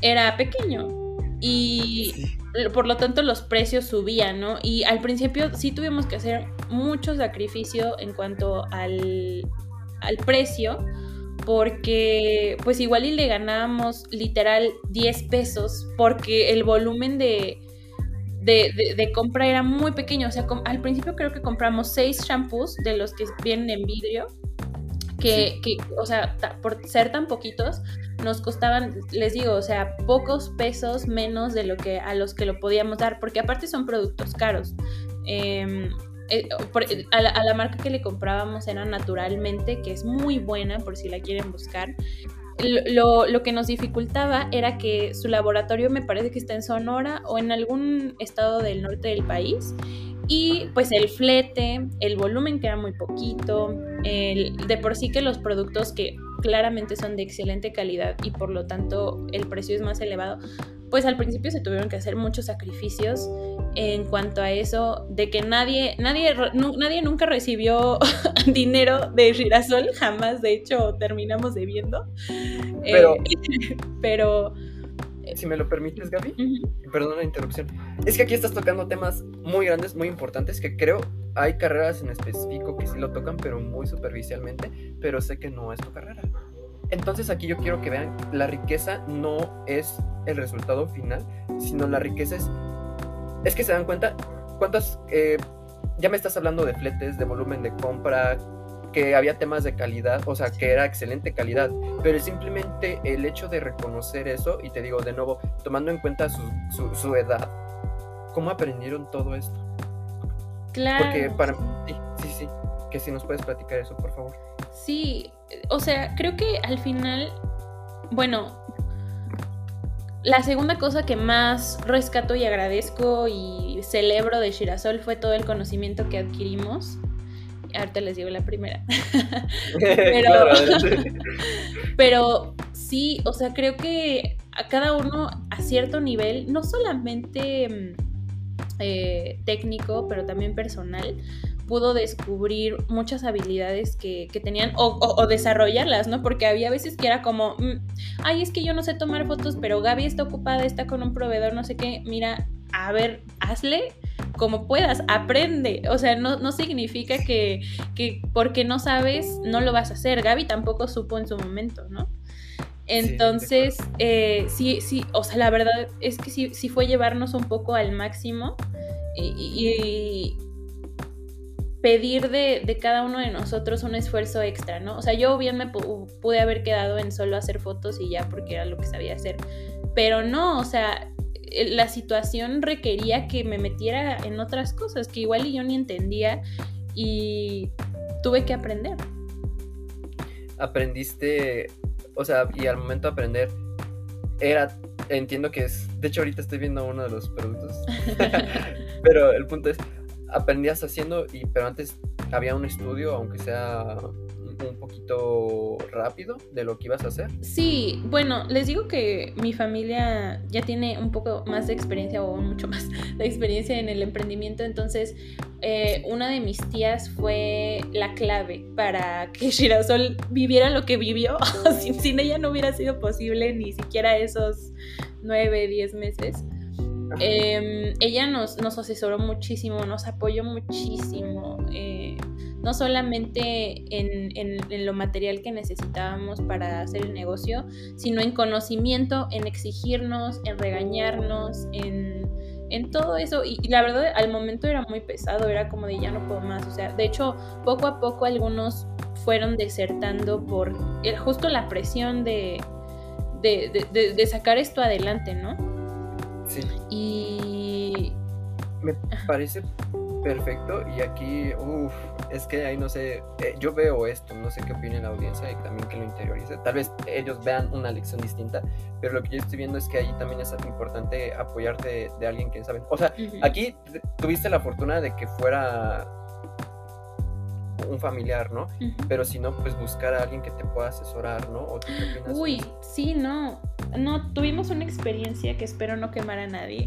era pequeño y por lo tanto los precios subían, ¿no? Y al principio sí tuvimos que hacer mucho sacrificio en cuanto al, al precio porque pues igual y le ganábamos literal 10 pesos porque el volumen de, de, compra era muy pequeño. O sea, al principio creo que compramos 6 shampoos de los que vienen en vidrio, que, o sea, por ser tan poquitos, nos costaban, les digo, o sea, pocos pesos menos de lo que a los que lo podíamos dar, porque aparte son productos caros. Eh, eh, a, la, marca que le comprábamos era Naturalmente, que es muy buena por si la quieren buscar. Lo, lo, que nos dificultaba era que su laboratorio me parece que está en Sonora o en algún estado del norte del país. Y pues el flete, el volumen que era muy poquito, el, de por sí que los productos que claramente son de excelente calidad y por lo tanto el precio es más elevado, pues al principio se tuvieron que hacer muchos sacrificios en cuanto a eso, de que nadie, nadie, nadie nunca recibió (laughs) dinero de girasol, jamás, de hecho terminamos debiendo. Pero, eh, (laughs) pero si me lo permites, Gaby, perdón la interrupción. Es que aquí estás tocando temas muy grandes, muy importantes, que creo hay carreras en específico que sí lo tocan, pero muy superficialmente, pero sé que no es tu carrera. Entonces aquí yo quiero que vean, la riqueza no es el resultado final, sino la riqueza es es que se dan cuenta cuántas, eh, ya me estás hablando de fletes, de volumen de compra, que había temas de calidad, o sea, que era excelente calidad, pero simplemente el hecho de reconocer eso, y te digo de nuevo, tomando en cuenta su, su, edad, ¿cómo aprendieron todo esto? Claro. Porque para sí, sí, sí, que si nos puedes platicar eso, por favor. Sí, o sea, creo que al final, bueno, la segunda cosa que más rescato y agradezco y celebro de Shirasol fue todo el conocimiento que adquirimos. Ahorita les digo la primera. (laughs) (laughs) pero, (laughs) pero sí, o sea, creo que a cada uno a cierto nivel, no solamente mm, eh, técnico, pero también personal, pudo descubrir muchas habilidades que, tenían o, desarrollarlas, ¿no? Porque había veces que era como, mm, ay, es que yo no sé tomar fotos, pero Gaby está ocupada, está con un proveedor, no sé qué, mira, a ver, hazle como puedas, aprende. O sea, no, no significa que, que, porque no sabes, no lo vas a hacer. Gaby tampoco supo en su momento, ¿no? Entonces, eh, sí, sí, o sea, la verdad es que sí, sí fue llevarnos un poco al máximo y, pedir de, cada uno de nosotros un esfuerzo extra, ¿no? O sea, yo bien me pude haber quedado en solo hacer fotos y ya porque era lo que sabía hacer, pero no, o sea, la situación requería que me metiera en otras cosas que igual yo ni entendía y tuve que aprender. Aprendiste, o sea, y al momento de aprender, era, entiendo que es, de hecho ahorita estoy viendo uno de los productos, (laughs) pero el punto es, aprendías haciendo, y, pero antes había un estudio, aunque sea un poquito rápido de lo que ibas a hacer? Sí, bueno, les digo que mi familia ya tiene un poco más de experiencia o mucho (laughs) más de experiencia en el emprendimiento, entonces eh, una de mis tías fue la clave para que (laughs) Shirasol viviera lo que vivió. (laughs) sin, sin ella no hubiera sido posible ni siquiera esos nueve, diez meses. Em, ella nos, nos, asesoró muchísimo, nos apoyó muchísimo. Eh, no solamente en, lo material que necesitábamos para hacer el negocio, sino en conocimiento, en exigirnos, en regañarnos, en, todo eso. Y, la verdad, al momento era muy pesado, era como de ya no puedo más. O sea, de hecho, poco a poco algunos fueron desertando por justo la presión de, de, sacar esto adelante, ¿no? Sí. Y... Me parece perfecto y aquí, uff, es que ahí no sé, eh, yo veo esto, no sé qué opina la audiencia y también que lo interiorice. Tal vez ellos vean una lección distinta, pero lo que yo estoy viendo es que ahí también es importante apoyarte de, alguien que sabe. O sea, aquí tuviste la fortuna de que fuera un familiar, ¿no? Pero si no, pues buscar a alguien que te pueda asesorar, ¿no? ¿O qué opinas Uy, sí, no. No, tuvimos una experiencia que espero no quemar a nadie.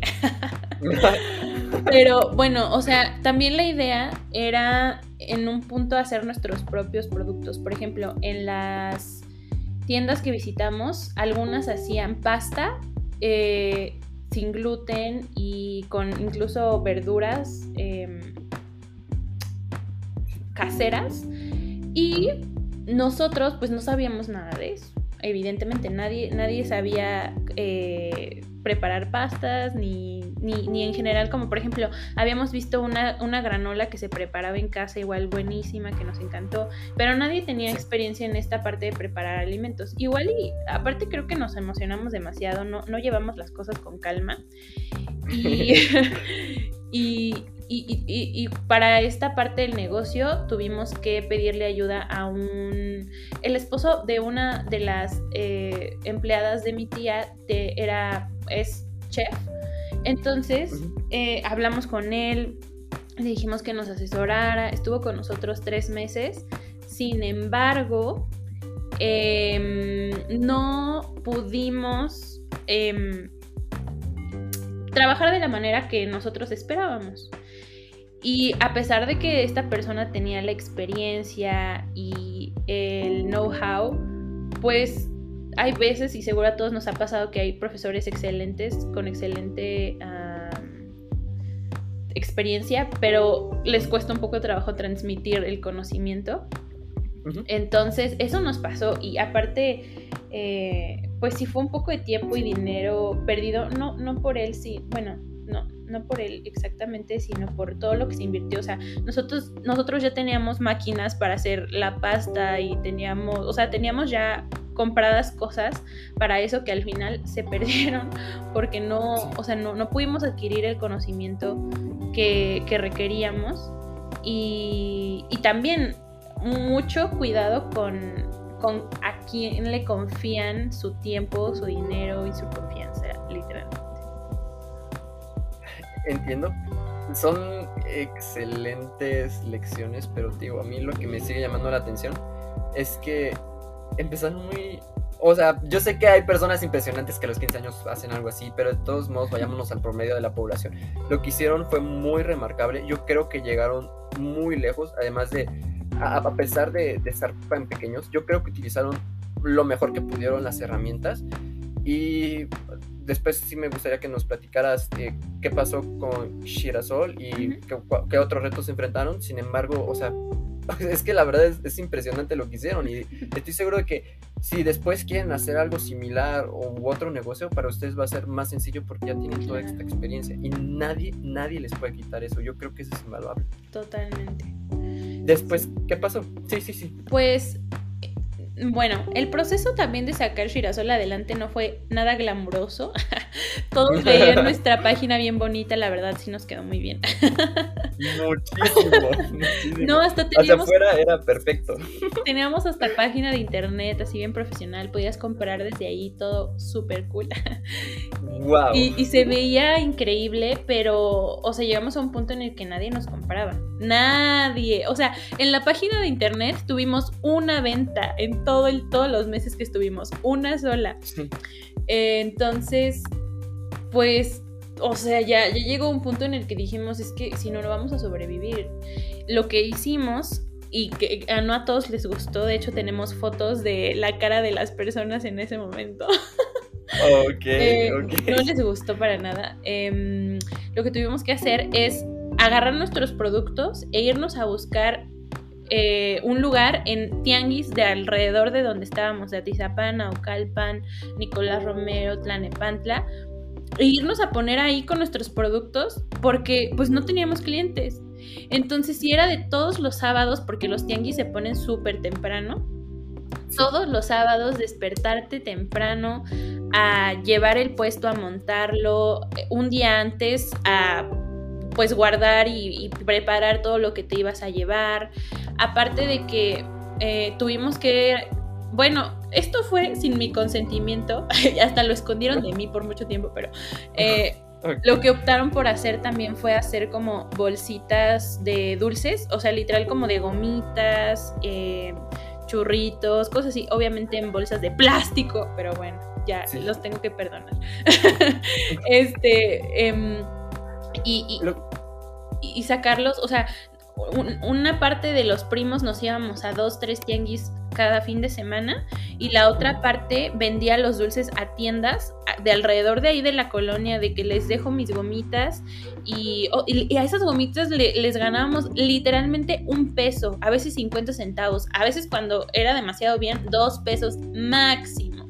(laughs) Pero bueno, o sea, también la idea era en un punto hacer nuestros propios productos. Por ejemplo, en las tiendas que visitamos, algunas hacían pasta eh, sin gluten y con incluso verduras em, caseras. Y nosotros pues no sabíamos nada de eso. Evidentemente nadie, nadie sabía eh, preparar pastas, ni, ni, en general, como por ejemplo, habíamos visto una, una, granola que se preparaba en casa, igual buenísima, que nos encantó, pero nadie tenía experiencia en esta parte de preparar alimentos. Igual y aparte creo que nos emocionamos demasiado, no, no llevamos las cosas con calma. Y, (laughs) y, y, para esta parte del negocio tuvimos que pedirle ayuda a un... El esposo de una de las eh, empleadas de mi tía era, es chef. Entonces eh, hablamos con él, le dijimos que nos asesorara, estuvo con nosotros tres meses. Sin embargo, em, no pudimos em, trabajar de la manera que nosotros esperábamos. Y a pesar de que esta persona tenía la experiencia y el know-how, pues hay veces, y seguro a todos nos ha pasado, que hay profesores excelentes con excelente experiencia, pero les cuesta un poco de trabajo transmitir el conocimiento. Entonces, eso nos pasó y aparte, eh, pues sí fue un poco de tiempo y dinero perdido, no, no por él, sí, bueno, no, no por él exactamente, sino por todo lo que se invirtió. O sea, nosotros, nosotros ya teníamos máquinas para hacer la pasta y teníamos, o sea, teníamos ya compradas cosas para eso que al final se (laughs) perdieron porque no, o sea, no, pudimos adquirir el conocimiento que, requeríamos y, y, también mucho cuidado con, con a quién le confían su tiempo, su dinero y su confianza, literalmente entiendo. Son excelentes lecciones, pero digo, a mí lo que me sigue llamando la atención es que empezaron muy... O sea, yo sé que hay personas impresionantes que a los 15 años hacen algo así, pero de todos modos vayámonos al promedio de la población. Lo que hicieron fue muy remarcable. Yo creo que llegaron muy lejos, además de, a, pesar de, de estar tan pequeños, yo creo que utilizaron lo mejor que pudieron las herramientas. Y después sí me gustaría que nos platicaras eh, qué pasó con Shirasol y qué, otros retos se enfrentaron. Sin embargo, o sea, (laughs) es que la verdad es, impresionante lo que hicieron y estoy seguro de que si después quieren hacer algo similar u otro negocio, para ustedes va a ser más sencillo porque ya tienen toda esta experiencia y nadie, nadie les puede quitar eso. Yo creo que eso es invaluable. Totalmente. Después, ¿qué pasó? Sí, sí, sí. Pues bueno, el proceso también de sacar Shirasol adelante no fue nada glamuroso. (laughs) Todos (laughs) veían nuestra página bien bonita, la verdad sí nos quedó muy bien. (laughs) Muchísimo, muchísimo. No, hasta Hacia teníamos, afuera era perfecto. teníamos hasta página de internet, así bien profesional. Podías comprar desde ahí todo súper cool. Wow. Y, y se veía increíble, pero, o sea, llegamos a un punto en el que nadie nos compraba. Nadie. O sea, en la página de internet tuvimos una venta en todo el, todos los meses que estuvimos. Una sola. Eh, entonces, pues, o sea, ya, ya llegó un punto en el que dijimos, es que si no, no vamos a sobrevivir. Lo que hicimos y que a no a todos les gustó, de hecho tenemos fotos de la cara de las personas en ese momento. (laughs) Ok, Eh, ok. No les gustó para nada. Em, lo que tuvimos que hacer es agarrar nuestros productos e irnos a buscar eh, un lugar en tianguis de alrededor de donde estábamos, de Atizapán, Naucalpan, Nicolás Romero, Tlanepantla, e irnos a poner ahí con nuestros productos porque pues no teníamos clientes. Entonces, si era de todos los sábados, porque los tianguis se ponen súper temprano, todos los sábados despertarte temprano, a llevar el puesto, a montarlo, eh, un día antes a pues guardar y, y preparar todo lo que te ibas a llevar. Aparte de que eh, tuvimos que, bueno, esto fue sin mi consentimiento, (laughs) hasta lo escondieron de mí por mucho tiempo, pero eh, (laughs) lo que optaron por hacer también fue hacer como bolsitas de dulces, o sea, literal como de gomitas, eh, churritos, cosas así, obviamente en bolsas de plástico, pero bueno, ya Sí. los tengo que perdonar. (laughs) este, em, y, y- Lo- y- y sacarlos, o sea, un- una parte de los primos nos íbamos a dos, tres tianguis cada fin de semana y la otra parte vendía los dulces a tiendas de alrededor de ahí de la colonia, de que les dejo mis gomitas y, oh, y- y a esas gomitas le- les ganábamos literalmente un peso, a veces 50 centavos, a veces cuando era demasiado bien, dos pesos máximo.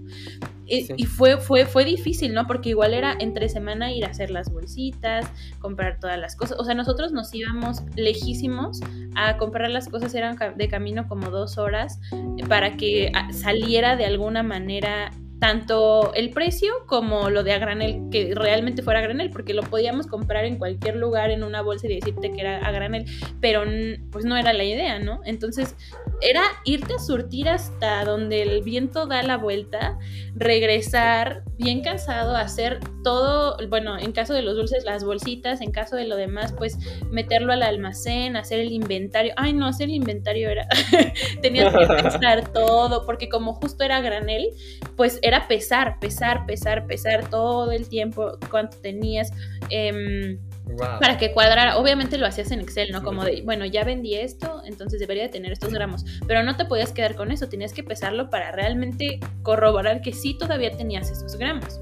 Y, Sí. y fue, fue, fue difícil, ¿no? Porque igual era entre semana ir a hacer las bolsitas, comprar todas las cosas. O sea, nosotros nos íbamos lejísimos a comprar las cosas, eran de camino como dos horas, eh, para que ah, saliera de alguna manera tanto el precio como lo de a granel, que realmente fuera a granel, porque lo podíamos comprar en cualquier lugar en una bolsa y decirte que era a granel, pero pues no era la idea, ¿no? Entonces era irte a surtir hasta donde el viento da la vuelta, regresar bien cansado, hacer todo, bueno, en caso de los dulces, las bolsitas, en caso de lo demás, pues meterlo al almacén, hacer el inventario. Ay, no, hacer el inventario era, (laughs) tenías que pensar (laughs) todo, porque como justo era granel, pues era pesar, pesar, pesar, pesar todo el tiempo, cuánto tenías. em, Wow. para que cuadrara. Obviamente lo hacías en Excel, ¿no? Como de, bueno, ya vendí esto, entonces debería de tener estos gramos. Pero no te podías quedar con eso, tenías que pesarlo para realmente corroborar que sí todavía tenías esos gramos.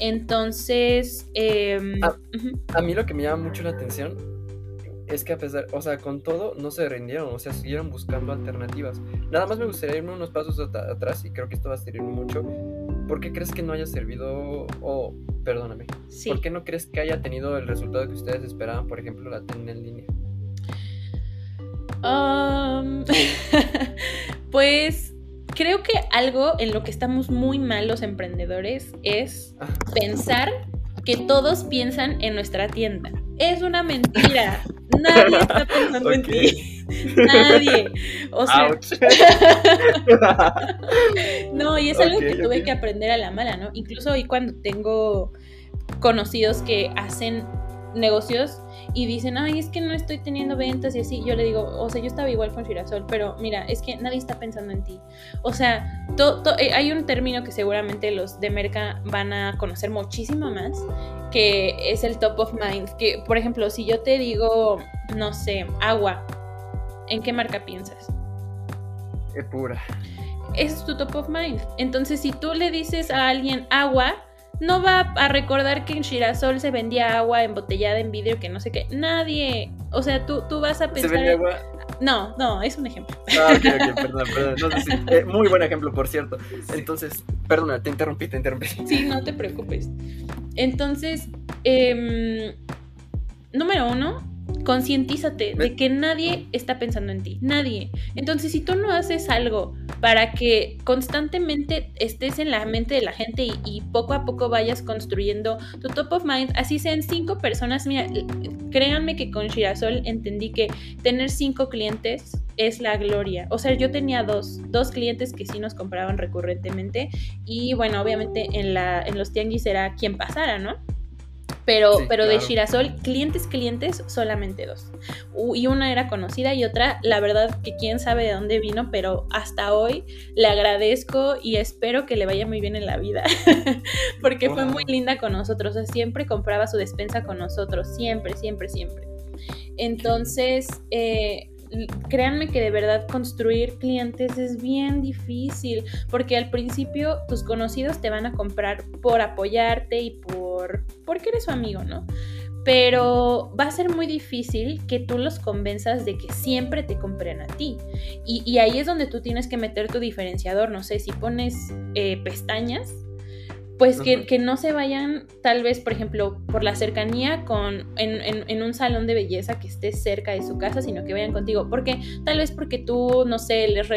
Entonces, em, Ah. ujú. A mí lo que me llama mucho la atención es que a pesar, o sea, con todo no se rindieron, o sea, siguieron buscando alternativas. Nada más me gustaría irme unos pasos atrás y creo que esto va a servir mucho. ¿Por qué crees que no haya servido, o perdóname, sí. ¿por qué no crees que haya tenido el resultado que ustedes esperaban, por ejemplo, la tienda en línea? Um, (laughs) pues creo que algo en lo que estamos muy mal los emprendedores es Ah, pensar que todos piensan en nuestra tienda. Es una mentira. Nadie está pensando en ti. Nadie. O sea, (laughs) no, y es algo que tuve que aprender a la mala, ¿no? Incluso hoy cuando tengo conocidos que hacen negocios y dicen, ay, es que no estoy teniendo ventas y así, yo le digo, o sea, yo estaba igual con Girasol, pero mira, es que nadie está pensando en ti. O sea, to- to- eh, hay un término que seguramente los de Merca van a conocer muchísimo más, que es el top of mind. Que, por ejemplo, si yo te digo, no sé, agua, ¿en qué marca piensas? Qué pura. ese es tu top of mind. Entonces, si tú le dices a alguien agua, no va a recordar que en Girasol se vendía agua embotellada en vidrio, que no sé qué. Nadie. O sea, tú, tú vas a ¿Se pensar. vende en- agua? No, no, es un ejemplo. Ah, ok, ok, perdón, perdón. No (laughs) eh, muy buen ejemplo, por cierto. Entonces, perdona, te interrumpí, te interrumpí. Sí, no te preocupes. Entonces, em, número uno, concientízate de que nadie está pensando en ti, nadie. Entonces, si tú no haces algo para que constantemente estés en la mente de la gente y, poco a poco vayas construyendo tu top of mind, así sean cinco personas, mira, créanme que con Shirasol entendí que tener cinco clientes es la gloria. O sea, yo tenía dos, dos clientes que sí nos compraban recurrentemente y bueno, obviamente en, la, en los tianguis era quien pasara, ¿no? Pero, pero de Shirasol, clientes, clientes, solamente dos. Y una era conocida y otra, la verdad que quién sabe de dónde vino, pero hasta hoy le agradezco y espero que le vaya muy bien en la vida. (laughs) Porque fue muy linda con nosotros. O sea, siempre compraba su despensa con nosotros. Siempre, siempre, siempre. Entonces, eh, créanme que de verdad construir clientes es bien difícil, porque al principio tus conocidos te van a comprar por apoyarte y por porque eres su amigo, ¿no? Pero va a ser muy difícil que tú los convenzas de que siempre te compren a ti. Y, ahí es donde tú tienes que meter tu diferenciador. No sé, si pones eh, pestañas, pues que, no se vayan tal vez, por ejemplo, por la cercanía con, en, un salón de belleza que esté cerca de su casa, sino que vayan contigo. Porque tal vez porque tú, no sé, les...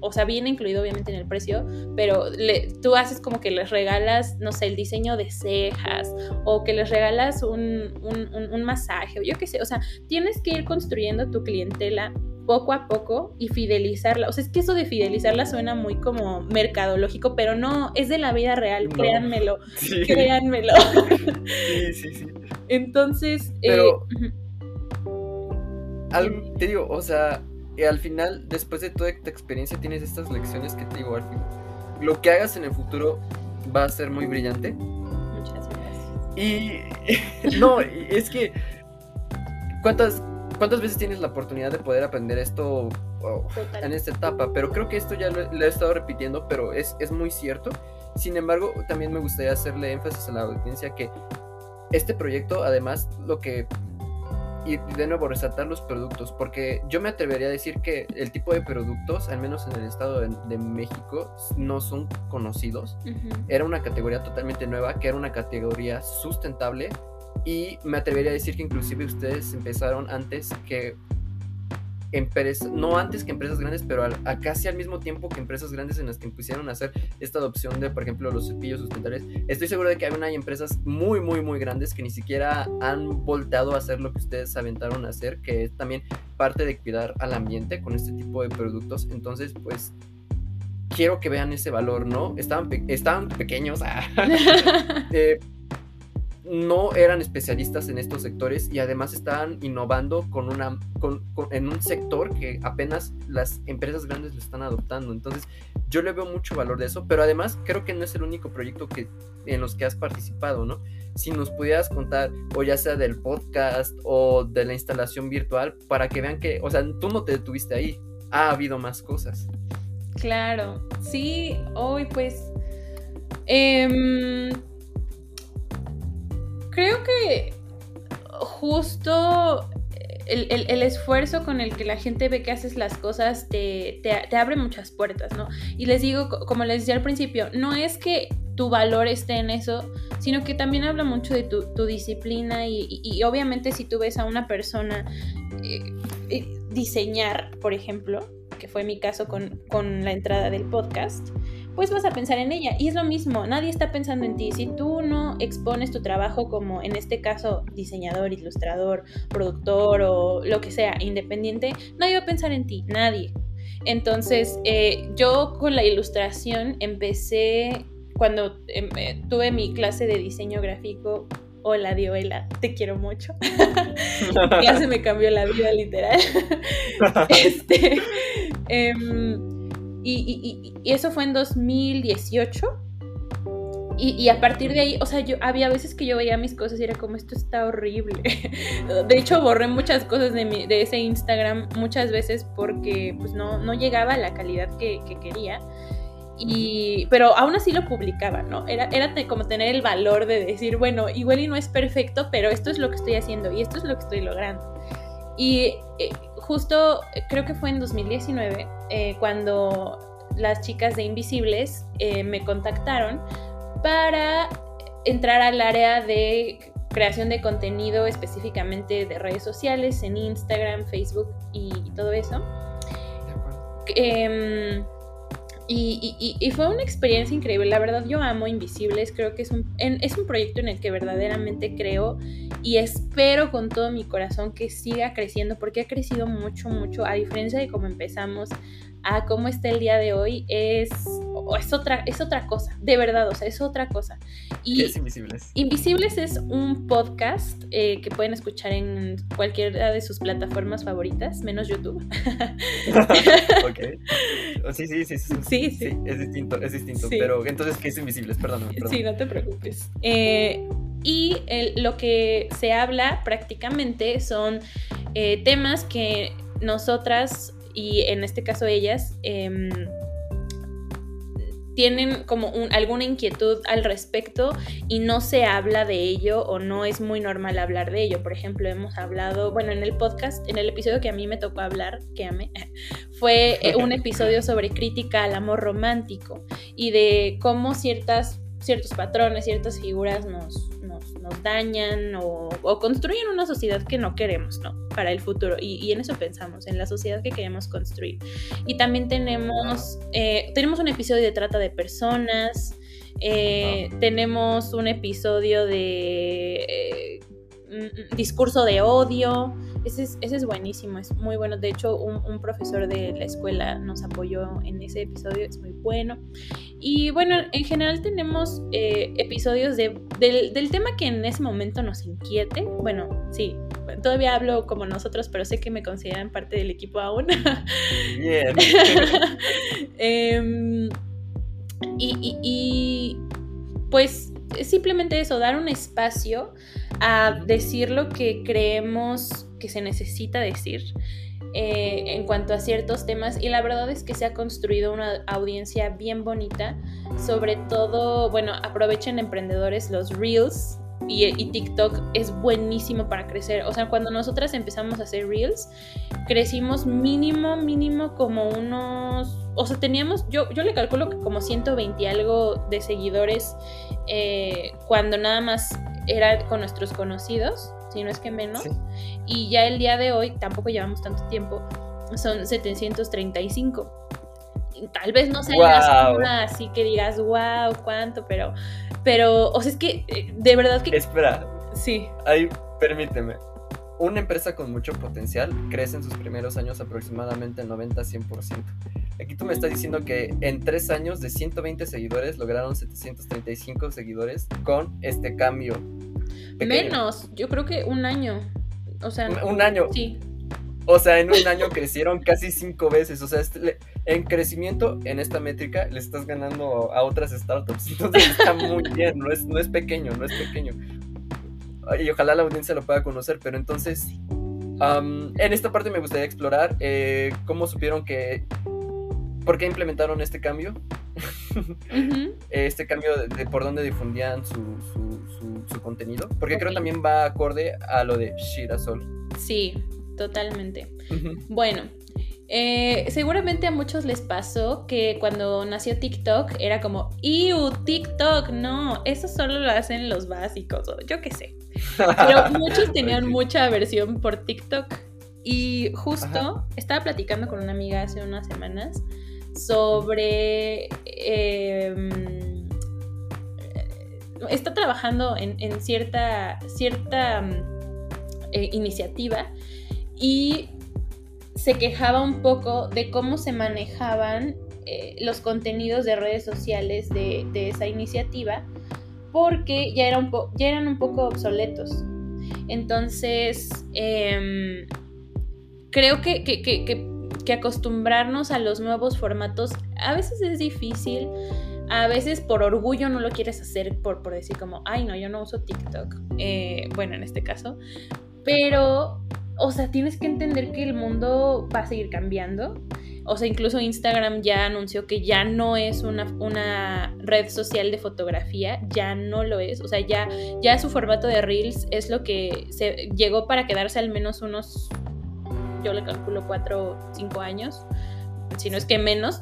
o sea, viene incluido obviamente en el precio, pero le, tú haces como que les regalas, no sé, el diseño de cejas o que les regalas un, un, un masaje o yo qué sé, o sea, tienes que ir construyendo tu clientela poco a poco y fidelizarla. O sea, es que eso de fidelizarla suena muy como mercadológico, pero no, es de la vida real, créanmelo, (laughs) créanmelo. Sí, sí, sí. Entonces, eh, pero, te digo, o sea, eh, al final, después de toda esta experiencia, tienes estas lecciones que te digo, al final, lo que hagas en el futuro va a ser muy brillante. Muchas gracias. Y (laughs) no, es que, ¿cuántas ¿Cuántas veces tienes la oportunidad de poder aprender esto en esta etapa? Pero creo que esto ya lo, he estado repitiendo, pero es, es muy cierto. Sin embargo, también me gustaría hacerle énfasis a la audiencia que este proyecto, además, lo que y de nuevo resaltar los productos, porque yo me atrevería a decir que el tipo de productos, al menos en el estado de, México, no son conocidos. Era una categoría totalmente nueva, que era una categoría sustentable y me atrevería a decir que inclusive ustedes empezaron antes que empresas, no antes que empresas grandes, pero a, casi al mismo tiempo que empresas grandes en las que empezaron a hacer esta adopción de, por ejemplo, los cepillos sustentables. Estoy seguro de que hay, una, hay empresas muy, muy, muy grandes que ni siquiera han volteado a hacer lo que ustedes aventaron a hacer, que es también parte de cuidar al ambiente con este tipo de productos. Entonces, pues quiero que vean ese valor, ¿no? Estaban, estaban pequeños, ah, (laughs) eh, no eran especialistas en estos sectores y además estaban innovando con una, en un sector que apenas las empresas grandes lo están adoptando. Entonces, yo le veo mucho valor de eso, pero además creo que no es el único proyecto que, en los que has participado, ¿no? Si nos pudieras contar, o ya sea del podcast o de la instalación virtual, para que vean que, o sea, tú no te detuviste ahí, ha habido más cosas. Claro, sí, hoy pues... Eh, creo que justo el, esfuerzo con el que la gente ve que haces las cosas te, abre muchas puertas, ¿no? Y les digo, como les decía al principio, no es que tu valor esté en eso, sino que también habla mucho de tu, disciplina y, obviamente si tú ves a una persona eh, eh, diseñar, por ejemplo, que fue mi caso con, con la entrada del podcast, pues vas a pensar en ella. Y es lo mismo, nadie está pensando en ti. Si tú no expones tu trabajo como en este caso diseñador, ilustrador, productor o lo que sea, independiente, nadie va a pensar en ti, nadie. Entonces, eh, yo con la ilustración empecé cuando em, eh, tuve mi clase de diseño gráfico. Hola Dioela, te quiero mucho. (laughs) ya se me cambió la vida literal. (laughs) este, em, y, eso fue en 2018. Y, a partir de ahí, o sea, yo había veces que yo veía mis cosas y era como, esto está horrible. (laughs) de hecho, borré muchas cosas de, de, ese Instagram muchas veces porque pues no, no llegaba a la calidad que, quería. Y, pero aún así lo publicaba, ¿no? Era, era como tener el valor de decir, bueno, igual y no es perfecto, pero esto es lo que estoy haciendo y esto es lo que estoy logrando. Y eh, justo creo que fue en 2019 eh, cuando las chicas de Invisibles eh, me contactaron para entrar al área de creación de contenido específicamente de redes sociales, en Instagram, Facebook y, todo eso. Em, y, fue una experiencia increíble. La verdad, yo amo Invisibles. Creo que es un, es un proyecto en el que verdaderamente creo y espero con todo mi corazón que siga creciendo porque ha crecido mucho, mucho. A diferencia de cómo empezamos, a cómo está el día de hoy es, es, otra, es otra cosa, de verdad, o sea, es otra cosa. Y ¿Qué es Invisibles? Invisibles es un podcast eh, que pueden escuchar en cualquiera de sus plataformas favoritas, menos YouTube. (laughs) ok. (laughs) Sí, sí, sí, sí, sí, sí. Es distinto, es distinto. Pero entonces, ¿qué es Invisibles? Perdóname. Sí, no te preocupes. Eh, y lo que se habla prácticamente son eh, temas que nosotras y en este caso ellas em, tienen como un, alguna inquietud al respecto y no se habla de ello o no es muy normal hablar de ello. Por ejemplo, hemos hablado, bueno, en el podcast, en el episodio que a mí me tocó hablar, que amé, (laughs) fue eh, un (laughs) episodio sobre crítica al amor romántico y de cómo ciertas, ciertos patrones, ciertas figuras nos, nos dañan o, construyen una sociedad que no queremos, ¿no? Para el futuro. Y, en eso pensamos, en la sociedad que queremos construir. Y también tenemos, eh, tenemos un episodio de trata de personas, eh, tenemos un episodio de eh, mm, discurso de odio. Ese es, ese es, buenísimo, es muy bueno. De hecho, un, un, profesor de la escuela nos apoyó en ese episodio, es muy bueno. Y bueno, en general tenemos eh, episodios de, del, tema que en ese momento nos inquiete. Bueno, sí, todavía hablo como nosotros, pero sé que me consideran parte del equipo aún. Bien. (laughs) Em, y, y pues simplemente eso, dar un espacio a decir lo que creemos que se necesita decir eh, en cuanto a ciertos temas y la verdad es que se ha construido una audiencia bien bonita, sobre todo, bueno, aprovechen emprendedores los reels. Y, TikTok es buenísimo para crecer. O sea, cuando nosotras empezamos a hacer reels, crecimos mínimo, mínimo como unos... O sea, teníamos, yo, yo le calculo que como 120 algo de seguidores eh, cuando nada más era con nuestros conocidos si no es que menos. Y ya el día de hoy, tampoco llevamos tanto tiempo, son 735. Tal vez no sea una así que digas, wow, cuánto, pero, pero, o sea, es que eh, de verdad que... Espera. Sí. Ahí, permíteme. Una empresa con mucho potencial crece en sus primeros años aproximadamente 90-100%. Aquí tú me estás diciendo que en tres años de 120 seguidores lograron 735 seguidores con este cambio Menos, yo creo que un año. O sea, un, año. Sí. O sea, en un año (laughs) crecieron casi cinco veces. O sea, este, en crecimiento, en esta métrica, le estás ganando a otras startups. (laughs) Entonces está muy bien, no es, no es pequeño, no es pequeño. Y ojalá la audiencia lo pueda conocer, pero entonces, en esta parte me gustaría explorar eh, cómo supieron que, por qué implementaron este cambio, (laughs) este cambio de, por dónde difundían su su contenido, porque creo también va acorde a lo de Shirasol. Sí, totalmente. Bueno, eh, seguramente a muchos les pasó que cuando nació TikTok era como, ¡Iu, TikTok! No, eso solo lo hacen los básicos, o yo qué sé. Pero (laughs) muchos tenían mucha aversión por TikTok. Y justo estaba platicando con una amiga hace unas semanas sobre... Em, está trabajando en, cierta, cierta mm, eh, iniciativa y se quejaba un poco de cómo se manejaban eh, los contenidos de redes sociales de, esa iniciativa porque ya, era un ya eran un poco obsoletos. Entonces, em, creo que, que acostumbrarnos a los nuevos formatos a veces es difícil a veces por orgullo no lo quieres hacer por, por decir como, ay no, yo no uso TikTok. Eh, bueno, en este caso. Pero, o sea, tienes que entender que el mundo va a seguir cambiando. O sea, incluso Instagram ya anunció que ya no es una, una, red social de fotografía, ya no lo es. O sea, ya, ya su formato de Reels es lo que se llegó para quedarse al menos unos, yo le calculo, cuatro o cinco años si no es que menos,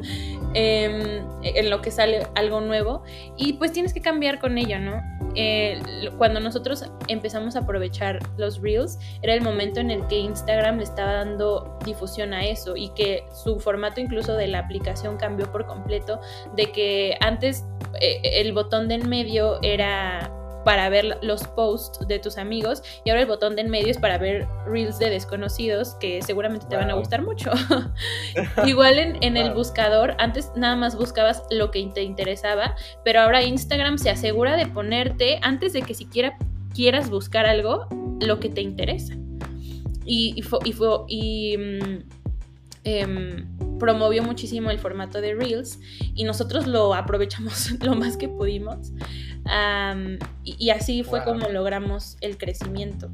(laughs) em, en lo que sale algo nuevo. Y pues tienes que cambiar con ello, ¿no? Eh, cuando nosotros empezamos a aprovechar los reels, era el momento en el que Instagram le estaba dando difusión a eso y que su formato incluso de la aplicación cambió por completo, de que antes eh, el botón de en medio era para ver los posts de tus amigos y ahora el botón de en medio es para ver reels de desconocidos que seguramente te van a gustar mucho. (laughs) Igual en, el buscador, antes nada más buscabas lo que te interesaba, pero ahora Instagram se asegura de ponerte, antes de que siquiera quieras buscar algo, lo que te interesa. Y, y, y, y mm, em, promovió muchísimo el formato de Reels y nosotros lo aprovechamos (laughs) lo más que pudimos. y, así fue como logramos el crecimiento.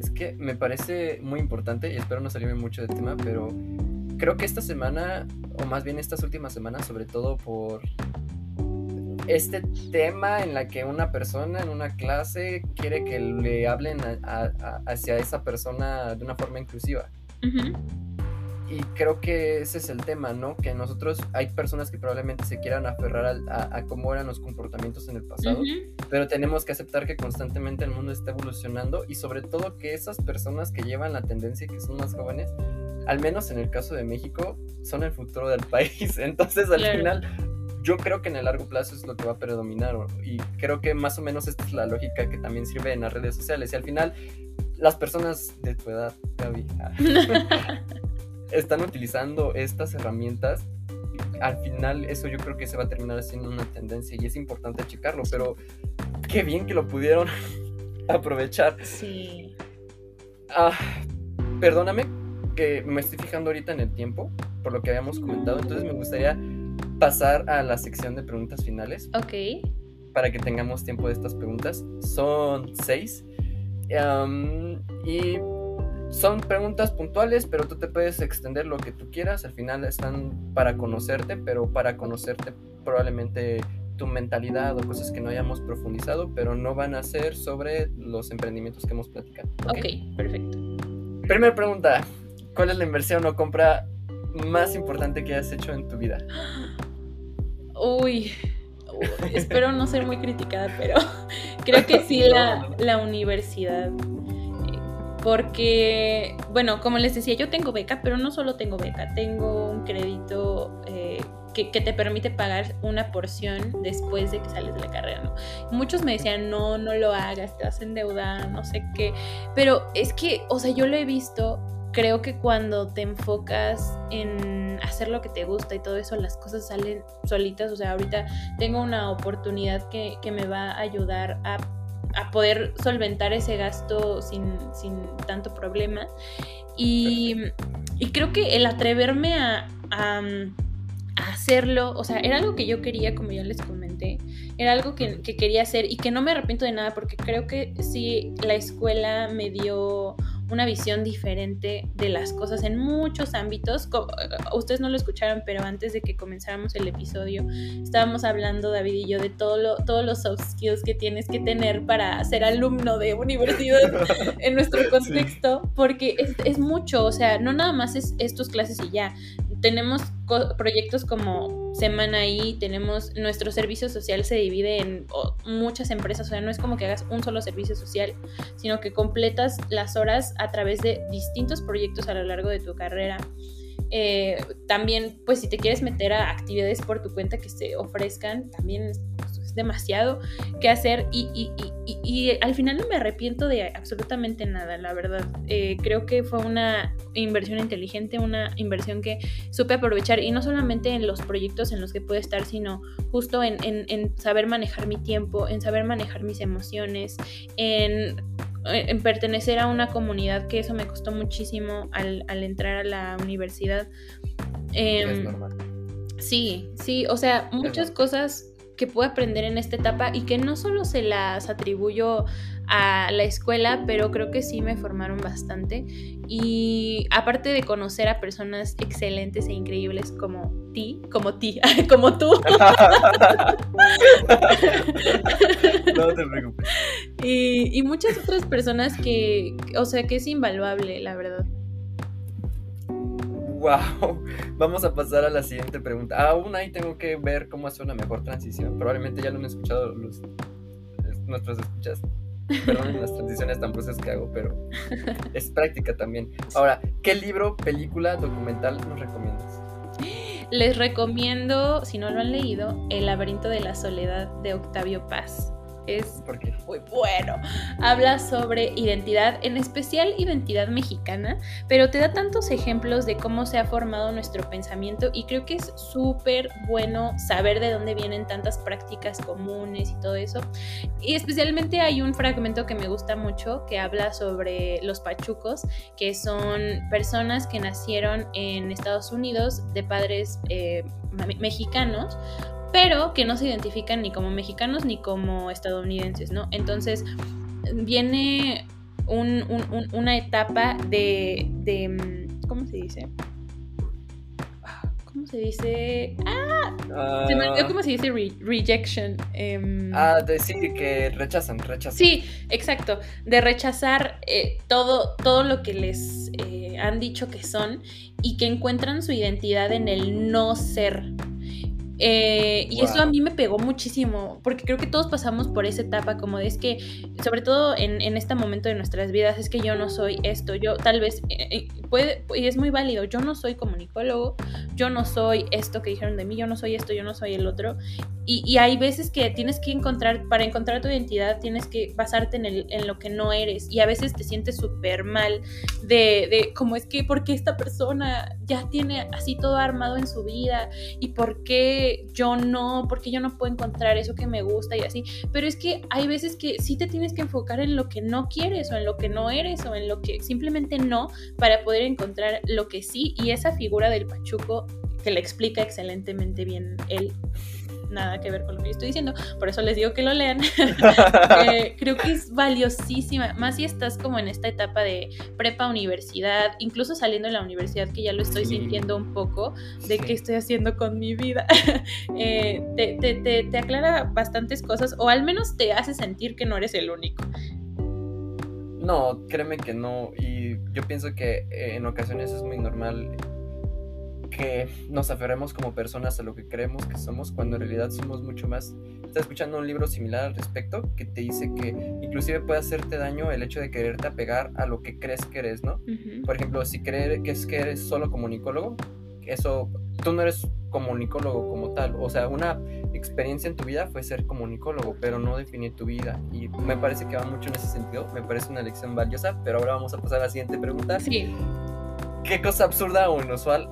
Es que me parece muy importante y espero no salirme mucho del tema, pero creo que esta semana, o más bien estas últimas semanas, sobre todo por este tema en la que una persona en una clase quiere que le hablen hacia esa persona de una forma inclusiva y creo que ese es el tema, ¿no? Que nosotros hay personas que probablemente se quieran aferrar a, cómo eran los comportamientos en el pasado, pero tenemos que aceptar que constantemente el mundo está evolucionando y sobre todo que esas personas que llevan la tendencia y que son más jóvenes, al menos en el caso de México, son el futuro del (laughs) país. Entonces, al final, yo creo que en el largo plazo es lo que va a predominar y creo que más o menos esta es la lógica que también sirve en las redes sociales y al final las personas de tu edad, Gaby, (laughs) están utilizando estas herramientas, al final eso yo creo que se va a terminar siendo una tendencia y es importante checarlo, pero qué bien que lo pudieron (laughs) aprovechar. Sí. Ah, perdóname que me estoy fijando ahorita en el tiempo, por lo que habíamos comentado, entonces me gustaría pasar a la sección de preguntas finales. Ok. Para que tengamos tiempo de estas preguntas. Son seis. y son preguntas puntuales, pero tú te puedes extender lo que tú quieras. Al final están para conocerte, pero para conocerte probablemente tu mentalidad o cosas que no hayamos profundizado, pero no van a ser sobre los emprendimientos que hemos platicado. Ok, okay perfecto. Primera pregunta, ¿cuál es la inversión o compra más importante que has hecho en tu vida? (gasps) Uy, espero no ser muy criticada, pero (laughs) creo que sí (laughs) la, la universidad porque, bueno, como les decía, yo tengo beca, pero no solo tengo beca, tengo un crédito eh, que, te permite pagar una porción después de que sales de la carrera, ¿no? Muchos me decían, no, no lo hagas, te vas a endeudar, no sé qué, pero es que, o sea, yo lo he visto, creo que cuando te enfocas en hacer lo que te gusta y todo eso, las cosas salen solitas, o sea, ahorita tengo una oportunidad que, que me va a ayudar a a poder solventar ese gasto sin, tanto problema. Y, creo que el atreverme a, hacerlo, o sea, era algo que yo quería, como ya les comenté, era algo que, que, quería hacer y que no me arrepiento de nada porque creo que sí, la escuela me dio una visión diferente de las cosas en muchos ámbitos. Eh, ustedes no lo escucharon, pero antes de que comenzáramos el episodio, estábamos hablando, David y yo, de todo lo, todos los soft skills que tienes que tener para ser alumno de universidad en nuestro (laughs) contexto, porque es, es, mucho, o sea, no nada más es, es tus clases y ya tenemos proyectos como Semana I, tenemos nuestro servicio social se divide en muchas empresas, o sea, no es como que hagas un solo servicio social, sino que completas las horas a través de distintos proyectos a lo largo de tu carrera. Eh, también, pues si te quieres meter a actividades por tu cuenta que se ofrezcan, también demasiado que hacer y, al final no me arrepiento de absolutamente nada, la verdad. Eh, creo que fue una inversión inteligente, una inversión que supe aprovechar y no solamente en los proyectos en los que puedo estar, sino justo en, saber manejar mi tiempo, en saber manejar mis emociones, en en pertenecer a una comunidad, que eso me costó muchísimo al, entrar a la universidad. es em, normal. Sí, sí, o sea, muchas cosas que puedo aprender en esta etapa y que no solo se las atribuyo a la escuela, pero creo que sí me formaron bastante. Y aparte de conocer a personas excelentes e increíbles como ti, como ti, (laughs) como tú. (laughs) no te preocupes. Y, y muchas otras personas que, o sea, que es invaluable, la verdad. Wow, (laughs) vamos a pasar a la siguiente pregunta. Aún ahí tengo que ver cómo hacer una mejor transición. Probablemente ya lo han escuchado los, nuestros escuchas. Perdón (laughs) las transiciones tan bruscas que hago, pero es práctica también. Ahora, ¿qué libro, película, documental nos recomiendas? Les recomiendo, si no lo han leído, El laberinto de la soledad de Octavio Paz es muy bueno. Habla sobre identidad, en especial identidad mexicana, pero te da tantos ejemplos de cómo se ha formado nuestro pensamiento y creo que es súper bueno saber de dónde vienen tantas prácticas comunes y todo eso. Y especialmente hay un fragmento que me gusta mucho que habla sobre los pachucos, que son personas que nacieron en Estados Unidos de padres eh, mexicanos pero que no se identifican ni como mexicanos ni como estadounidenses, ¿no? Entonces viene una etapa de, mm, ¿cómo se dice? ¿Cómo se dice? ¡Ah! se me olvidó cómo se dice rejection. Em. Ah, decir que rechazan, rechazan. Sí, exacto. De rechazar eh, todo, todo lo que les eh, han dicho que son y que encuentran su identidad en el no ser eh, y eso a mí me pegó muchísimo, porque creo que todos pasamos por esa etapa, como de es que, sobre todo en, este momento de nuestras vidas, es que yo no soy esto, yo tal vez, eh, eh, puede, y es muy válido, yo no soy comunicólogo, yo no soy esto que dijeron de mí, yo no soy esto, yo no soy el otro. Y, hay veces que tienes que encontrar, para encontrar tu identidad, tienes que basarte en, el, en lo que no eres. Y a veces te sientes súper mal de, de como es que, ¿por qué esta persona ya tiene así todo armado en su vida? ¿Y por qué? Yo no, porque yo no puedo encontrar eso que me gusta y así. Pero es que hay veces que sí te tienes que enfocar en lo que no quieres o en lo que no eres o en lo que simplemente no para poder encontrar lo que sí. Y esa figura del Pachuco que le explica excelentemente bien él nada que ver con lo que yo estoy diciendo, por eso les digo que lo lean. (laughs) Eh, creo que es valiosísima, más si estás como en esta etapa de prepa universidad, incluso saliendo de la universidad, que ya lo estoy sintiendo un poco, de qué estoy haciendo con mi vida. (laughs) Eh, te, aclara bastantes cosas, o al menos te hace sentir que no eres el único. No, créeme que no, y yo pienso que eh, en ocasiones es muy normal que nos aferremos como personas a lo que creemos que somos cuando en realidad somos mucho más. Estás escuchando un libro similar al respecto que te dice que inclusive puede hacerte daño el hecho de quererte apegar a lo que crees que eres, ¿no? Por ejemplo, si crees que es que eres solo comunicólogo, eso, tú no eres comunicólogo como tal, o sea, una experiencia en tu vida fue ser comunicólogo, pero no definir tu vida y me parece que va mucho en ese sentido, me parece una lección valiosa, pero ahora vamos a pasar a la siguiente pregunta. Sí. ¿Qué cosa absurda o inusual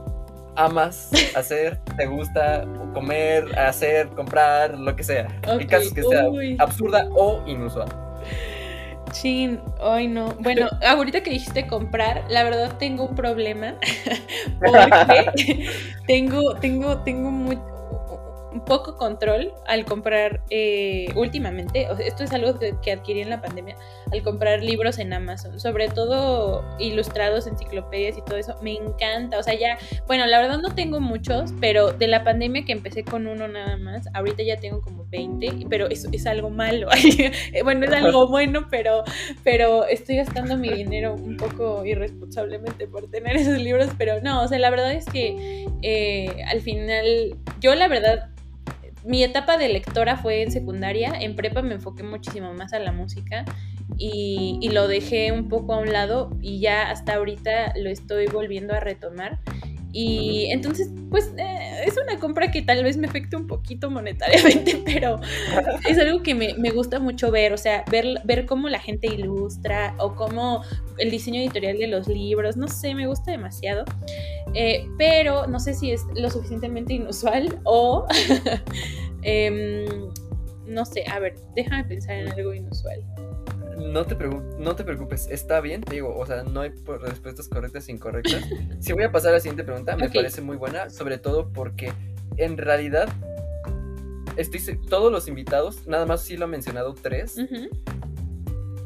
amas hacer, te gusta comer, hacer, comprar, lo que sea. En casos que sea absurda o inusual. Chin, hoy no. Bueno, (laughs) ahorita que dijiste comprar, la verdad tengo un problema. (laughs) porque (laughs) tengo, tengo, tengo muy, poco control al comprar eh, últimamente, esto es algo que, adquirí en la pandemia, al comprar libros en Amazon, sobre todo ilustrados, enciclopedias y todo eso, me encanta, o sea, ya, bueno, la verdad no tengo muchos, pero de la pandemia que empecé con uno nada más, ahorita ya tengo como 20, pero eso es algo malo, (laughs) bueno, es algo (laughs) bueno, pero, pero estoy gastando mi dinero un poco irresponsablemente por tener esos libros, pero no, o sea, la verdad es que eh, al final, yo la verdad mi etapa de lectora fue en secundaria, en prepa me enfoqué muchísimo más a la música y, lo dejé un poco a un lado y ya hasta ahorita lo estoy volviendo a retomar. Y entonces, pues eh, es una compra que tal vez me afecte un poquito monetariamente, (laughs) pero es algo que me, gusta mucho ver, o sea, ver, ver cómo la gente ilustra o cómo el diseño editorial de los libros, no sé, me gusta demasiado. Eh, pero no sé si es lo suficientemente inusual o... (laughs) Em, no sé, a ver, déjame pensar en algo inusual. No te, no te preocupes, está bien, te digo, o sea, no hay respuestas correctas e incorrectas. (laughs) si voy a pasar a la siguiente pregunta, me parece muy buena, sobre todo porque en realidad estoy todos los invitados, nada más sí lo han mencionado tres,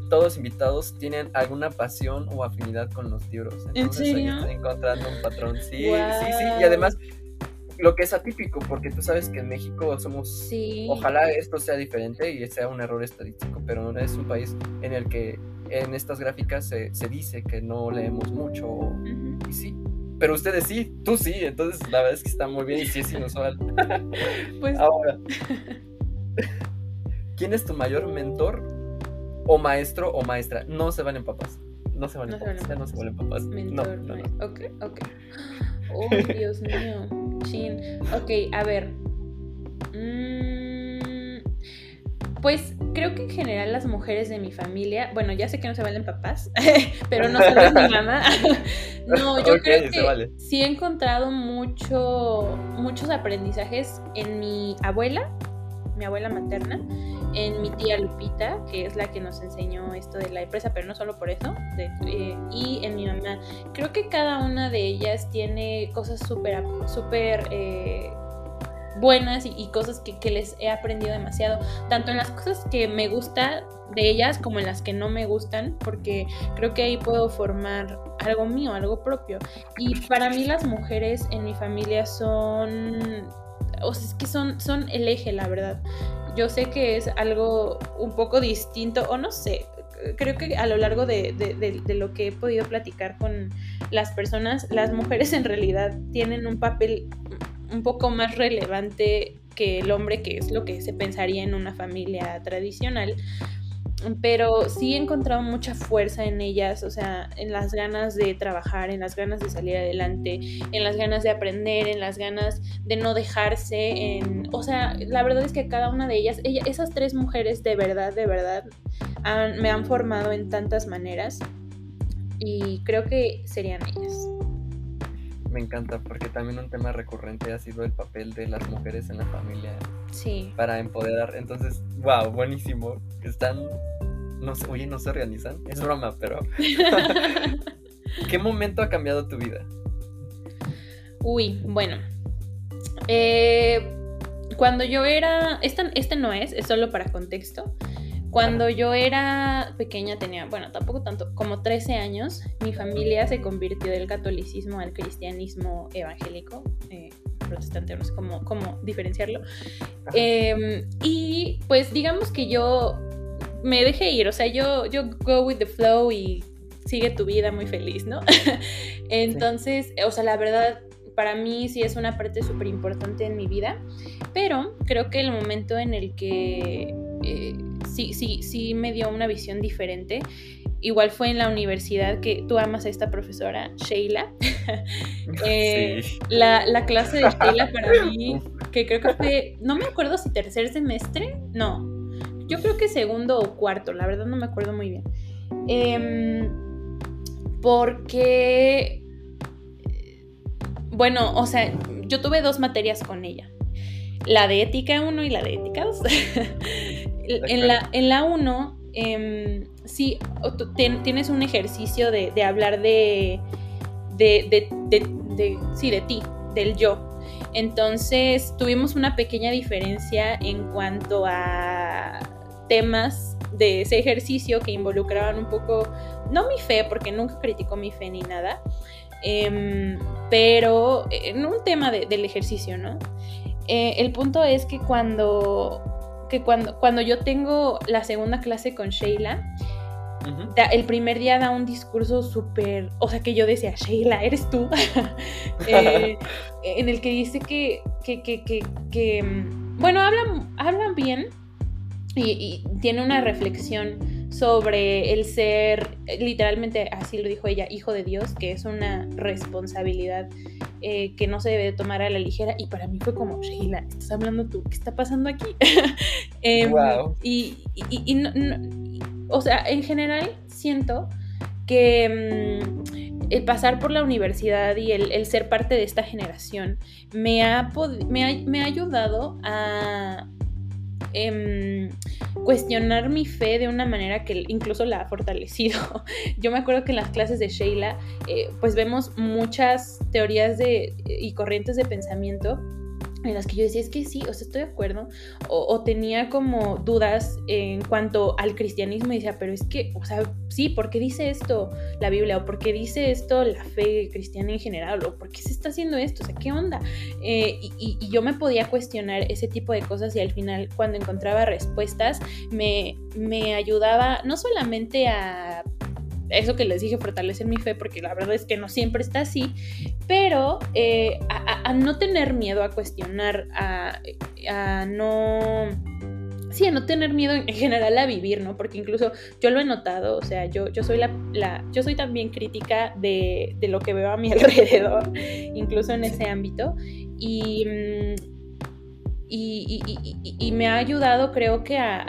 todos los invitados tienen alguna pasión o afinidad con los libros. Entonces, ¿En serio? Estoy encontrando un patrón. Sí, sí, sí. Y además, lo que es atípico, porque tú sabes que en México somos. Sí. Ojalá esto sea diferente y sea un error estadístico, pero no es un país en el que en estas gráficas se, dice que no leemos mucho. Y sí. Pero ustedes sí, tú sí, entonces la verdad es que está muy bien y sí es inusual. (laughs) Pues. Ahora. (laughs) ¿quién es tu mayor mentor o maestro o maestra? No se valen papás. No se valen No se papás. ya no se valen papás. Mentor, no, no, no. Ok, ok. Oh, Dios mío. Chin. Ok, a ver. Mm, pues creo que en general las mujeres de mi familia, bueno, ya sé que no se valen papás, (laughs) pero no solo es mi mamá. (laughs) no, yo creo que vale. sí he encontrado mucho, muchos aprendizajes en mi abuela, mi abuela materna, en mi tía Lupita, que es la que nos enseñó esto de la empresa, pero no solo por eso, eh, y en mi mamá. Creo que cada una de ellas tiene cosas súper, súper eh, buenas y, y cosas que, que les he aprendido demasiado, tanto en las cosas que me gusta de ellas como en las que no me gustan, porque creo que ahí puedo formar algo mío, algo propio. Y para mí las mujeres en mi familia son, o sea, es que son, son el eje, la verdad. Yo sé que es algo un poco distinto, o no sé, creo que a lo largo de, de- de- lo que he podido platicar con las personas, las mujeres en realidad tienen un papel un poco más relevante que el hombre, que es lo que se pensaría en una familia tradicional. Pero sí he encontrado mucha fuerza en ellas, o sea, en las ganas de trabajar, en las ganas de salir adelante, en las ganas de aprender, en las ganas de no dejarse, en, o sea, la verdad es que cada una de ellas, ella- esas tres mujeres de verdad, de verdad, han- me han formado en tantas maneras y creo que serían ellas. Me encanta porque también un tema recurrente ha sido el papel de las mujeres en la familia Sí. para empoderar. Entonces, wow, buenísimo. Están, no sé, oye, no se organizan. Es broma, pero (laughs) ¿qué momento ha cambiado tu vida? Uy, bueno. Eh, cuando yo era. Este, este no es, es solo para contexto. Cuando yo era pequeña, tenía, bueno, tampoco tanto, como 13 años, mi familia se convirtió del catolicismo al cristianismo evangélico, eh, protestante, no sé cómo, cómo diferenciarlo. Eh, y pues digamos que yo me dejé ir, o sea, yo, yo go with the flow y sigue tu vida muy feliz, ¿no? (laughs) Entonces, o sea, la verdad, para mí sí es una parte súper importante en mi vida, pero creo que el momento en el que eh, sí, sí, sí me dio una visión diferente, igual fue en la universidad que tú amas a esta profesora, Sheila. (laughs) (laughs) Eh, sí. La, la clase de Sheila para (laughs) mí, que creo que fue, no me acuerdo si tercer semestre, no, yo creo que segundo o cuarto, la verdad no me acuerdo muy bien. Em, porque, bueno, o sea, yo tuve dos materias con ella. La de ética 1 y la de ética 2. En, la, en la 1, em, sí, ten- tienes un ejercicio de, de hablar de, de, de, sí, de ti, del yo. Entonces tuvimos una pequeña diferencia en cuanto a temas de ese ejercicio que involucraban un poco, no mi fe, porque nunca criticó mi fe ni nada, em, pero en un tema de- del ejercicio, ¿no? Eh, el punto es que cuando, que cuando, cuando yo tengo la segunda clase con Sheila, da- el primer día da un discurso súper, o sea, que yo decía, Sheila, eres tú, (laughs) Eh, en el que dice que, que, que, que, que, mm, bueno, hablan, hablan bien y, y tiene una reflexión sobre el ser, literalmente así lo dijo ella, hijo de Dios, que es una responsabilidad eh, que no se debe de tomar a la ligera. Y para mí fue como, Sheila, estás hablando tú, ¿qué está pasando aquí? (laughs) Em, Guau. Y, y- y no- o sea, en general siento que mm, el pasar por la universidad y el, el ser parte de esta generación me ha, me ha, me ha ayudado a em, cuestionar mi fe de una manera que incluso la ha fortalecido. (laughs) Yo me acuerdo que en las clases de Sheila, eh, pues vemos muchas teorías de, y corrientes de pensamiento en las que yo decía, es que sí, o sea, estoy de acuerdo, o, tenía como dudas en cuanto al cristianismo y decía, pero es que, o sea, sí, ¿por qué dice esto la Biblia? ¿O por qué dice esto la fe cristiana en general? ¿O por qué se está haciendo esto? O sea, ¿qué onda? Eh, y yo me podía cuestionar ese tipo de cosas y al final cuando encontraba respuestas me, me ayudaba no solamente a eso que les dije, fortalecer mi fe, porque la verdad es que no siempre está así, pero eh, a, no tener miedo a cuestionar, a, no sí, a no tener miedo en general a vivir, ¿no? Porque incluso yo lo he notado, o sea, yo, yo soy la, yo soy también crítica de, de, lo que veo a mi (laughs) alrededor, incluso en ese ámbito. Y, mm, y, y, me ha ayudado, creo que, a,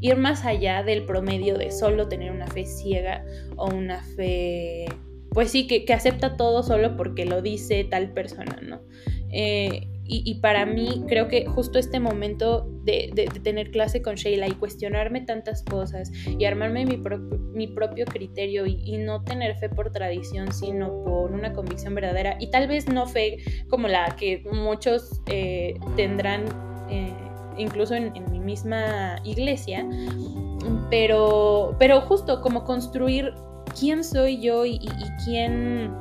ir más allá del promedio de solo tener una fe ciega o una fe, pues sí, que, acepta todo solo porque lo dice tal persona, ¿no? Eh, y, para mí creo que justo este momento de, tener clase con Sheila y cuestionarme tantas cosas y armarme mi, mi propio criterio y, no tener fe por tradición, sino por una convicción verdadera y tal vez no fe como la que muchos eh, tendrán eh, incluso en, mi misma iglesia, pero, pero justo como construir quién soy yo y, quién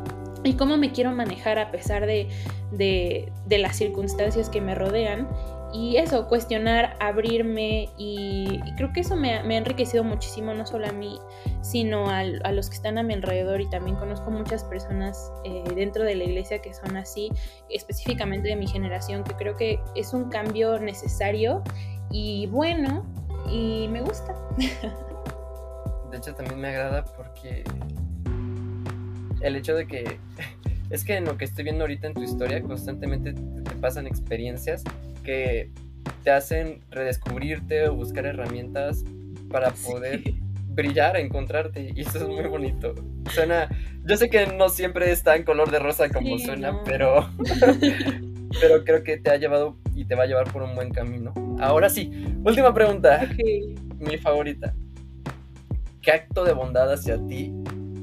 y cómo me quiero manejar a pesar de, de, las circunstancias que me rodean. Y eso, cuestionar, abrirme y, creo que eso me, ha enriquecido muchísimo, no solo a mí, sino a, los que están a mi alrededor y también conozco muchas personas eh, dentro de la iglesia que son así, específicamente de mi generación, que creo que es un cambio necesario y bueno y me gusta. De hecho también me agrada porque el hecho de que es que en lo que estoy viendo ahorita en tu historia constantemente te pasan experiencias que te hacen redescubrirte o buscar herramientas para poder brillar, encontrarte y eso es muy bonito. Suena, yo sé que no siempre está en color de rosa como suena, pero (laughs) pero creo que te ha llevado y te va a llevar por un buen camino. Ahora sí, última pregunta. Mi favorita. ¿Qué acto de bondad hacia ti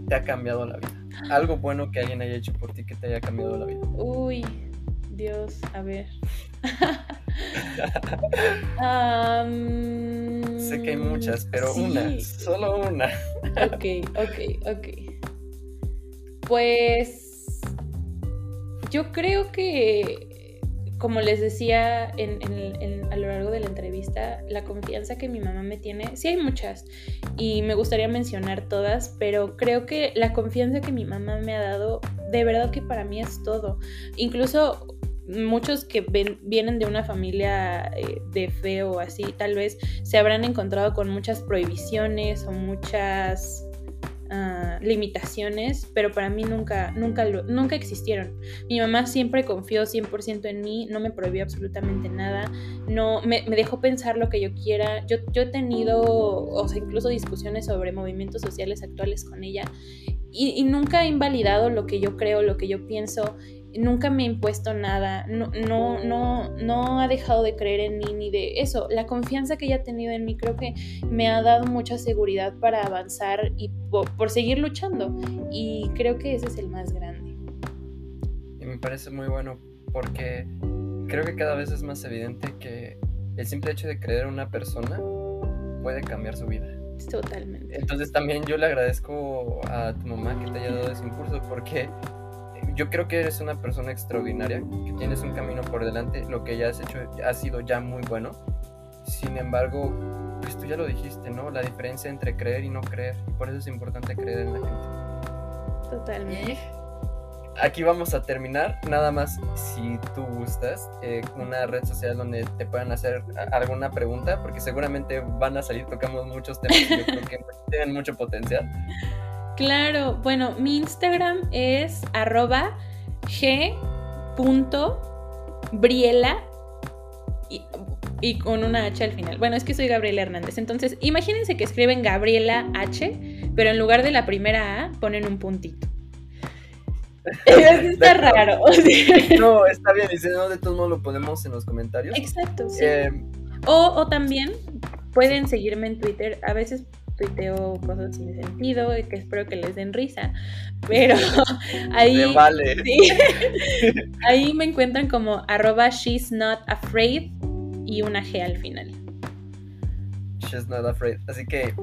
te ha cambiado la vida? Algo bueno que alguien haya hecho por ti que te haya cambiado la vida. Uy, Dios, a ver. (laughs) sé que hay muchas, pero una, solo una. ok, ok, ok. Pues yo creo que como les decía a lo largo de la entrevista, la confianza que mi mamá me tiene, sí hay muchas y me gustaría mencionar todas, pero creo que la confianza que mi mamá me ha dado, de verdad que para mí es todo. Incluso muchos que vienen de una familia eh, de fe o así, tal vez se habrán encontrado con muchas prohibiciones o muchas Ah, limitaciones, pero para mí nunca, nunca, nunca existieron. Mi mamá siempre confió 100% en mí, no me prohibió absolutamente nada, no, me, dejó pensar lo que yo quiera. Yo, yo he tenido, o sea, incluso discusiones sobre movimientos sociales actuales con ella y, y nunca he invalidado lo que yo creo, lo que yo pienso nunca me ha impuesto nada, no, no, no, no ha dejado de creer en mí ni de eso. La confianza que ella ha tenido en mí creo que me ha dado mucha seguridad para avanzar y por, seguir luchando. Y creo que ese es el más grande. Y me parece muy bueno porque creo que cada vez es más evidente que el simple hecho de creer en una persona puede cambiar su vida. Totalmente. Entonces también yo le agradezco a tu mamá que te haya dado ese impulso porque yo creo que eres una persona extraordinaria, que tienes un camino por delante, lo que ya has hecho ha sido ya muy bueno. Sin embargo, pues tú ya lo dijiste, ¿no? La diferencia entre creer y no creer, y por eso es importante creer en la gente. Totalmente. aquí vamos a terminar, nada más si tú gustas, eh, una red social donde te puedan hacer alguna pregunta, porque seguramente van a salir, tocamos muchos temas que yo creo que (laughs) tienen mucho potencial. Claro, bueno, mi Instagram es arroba g.briela y, y, con una H al final. Bueno, es que soy Gabriela Hernández. Entonces, imagínense que escriben Gabriela H, pero en lugar de la primera A ponen un puntito. (laughs) está raro. (laughs) no, está bien. Y si no, de todos modos lo ponemos en los comentarios. Exacto, sí. Eh, o, o también pueden seguirme en Twitter. A veces tuiteo cosas sin sentido y que espero que les den risa. Pero (laughs) ahí, vale. (laughs) ahí me encuentran como arroba she's not afraid y una G al final. She's not afraid. Así que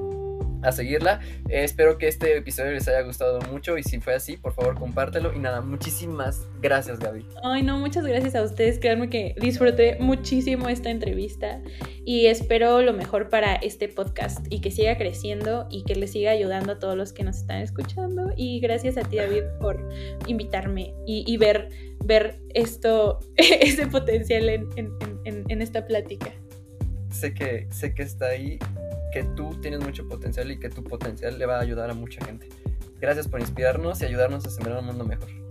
a seguirla. Eh, espero que este episodio les haya gustado mucho y si fue así, por favor compártelo. Y nada, muchísimas gracias Gaby. Ay, no, muchas gracias a ustedes. Créanme que disfruté muchísimo esta entrevista y espero lo mejor para este podcast y que siga creciendo y que le siga ayudando a todos los que nos están escuchando. Y gracias a ti David por invitarme y, ver, ver esto, (laughs) ese potencial en, en esta plática. sé que, sé que está ahí, que tú tienes mucho potencial y que tu potencial le va a ayudar a mucha gente. Gracias por inspirarnos y ayudarnos a sembrar un mundo mejor.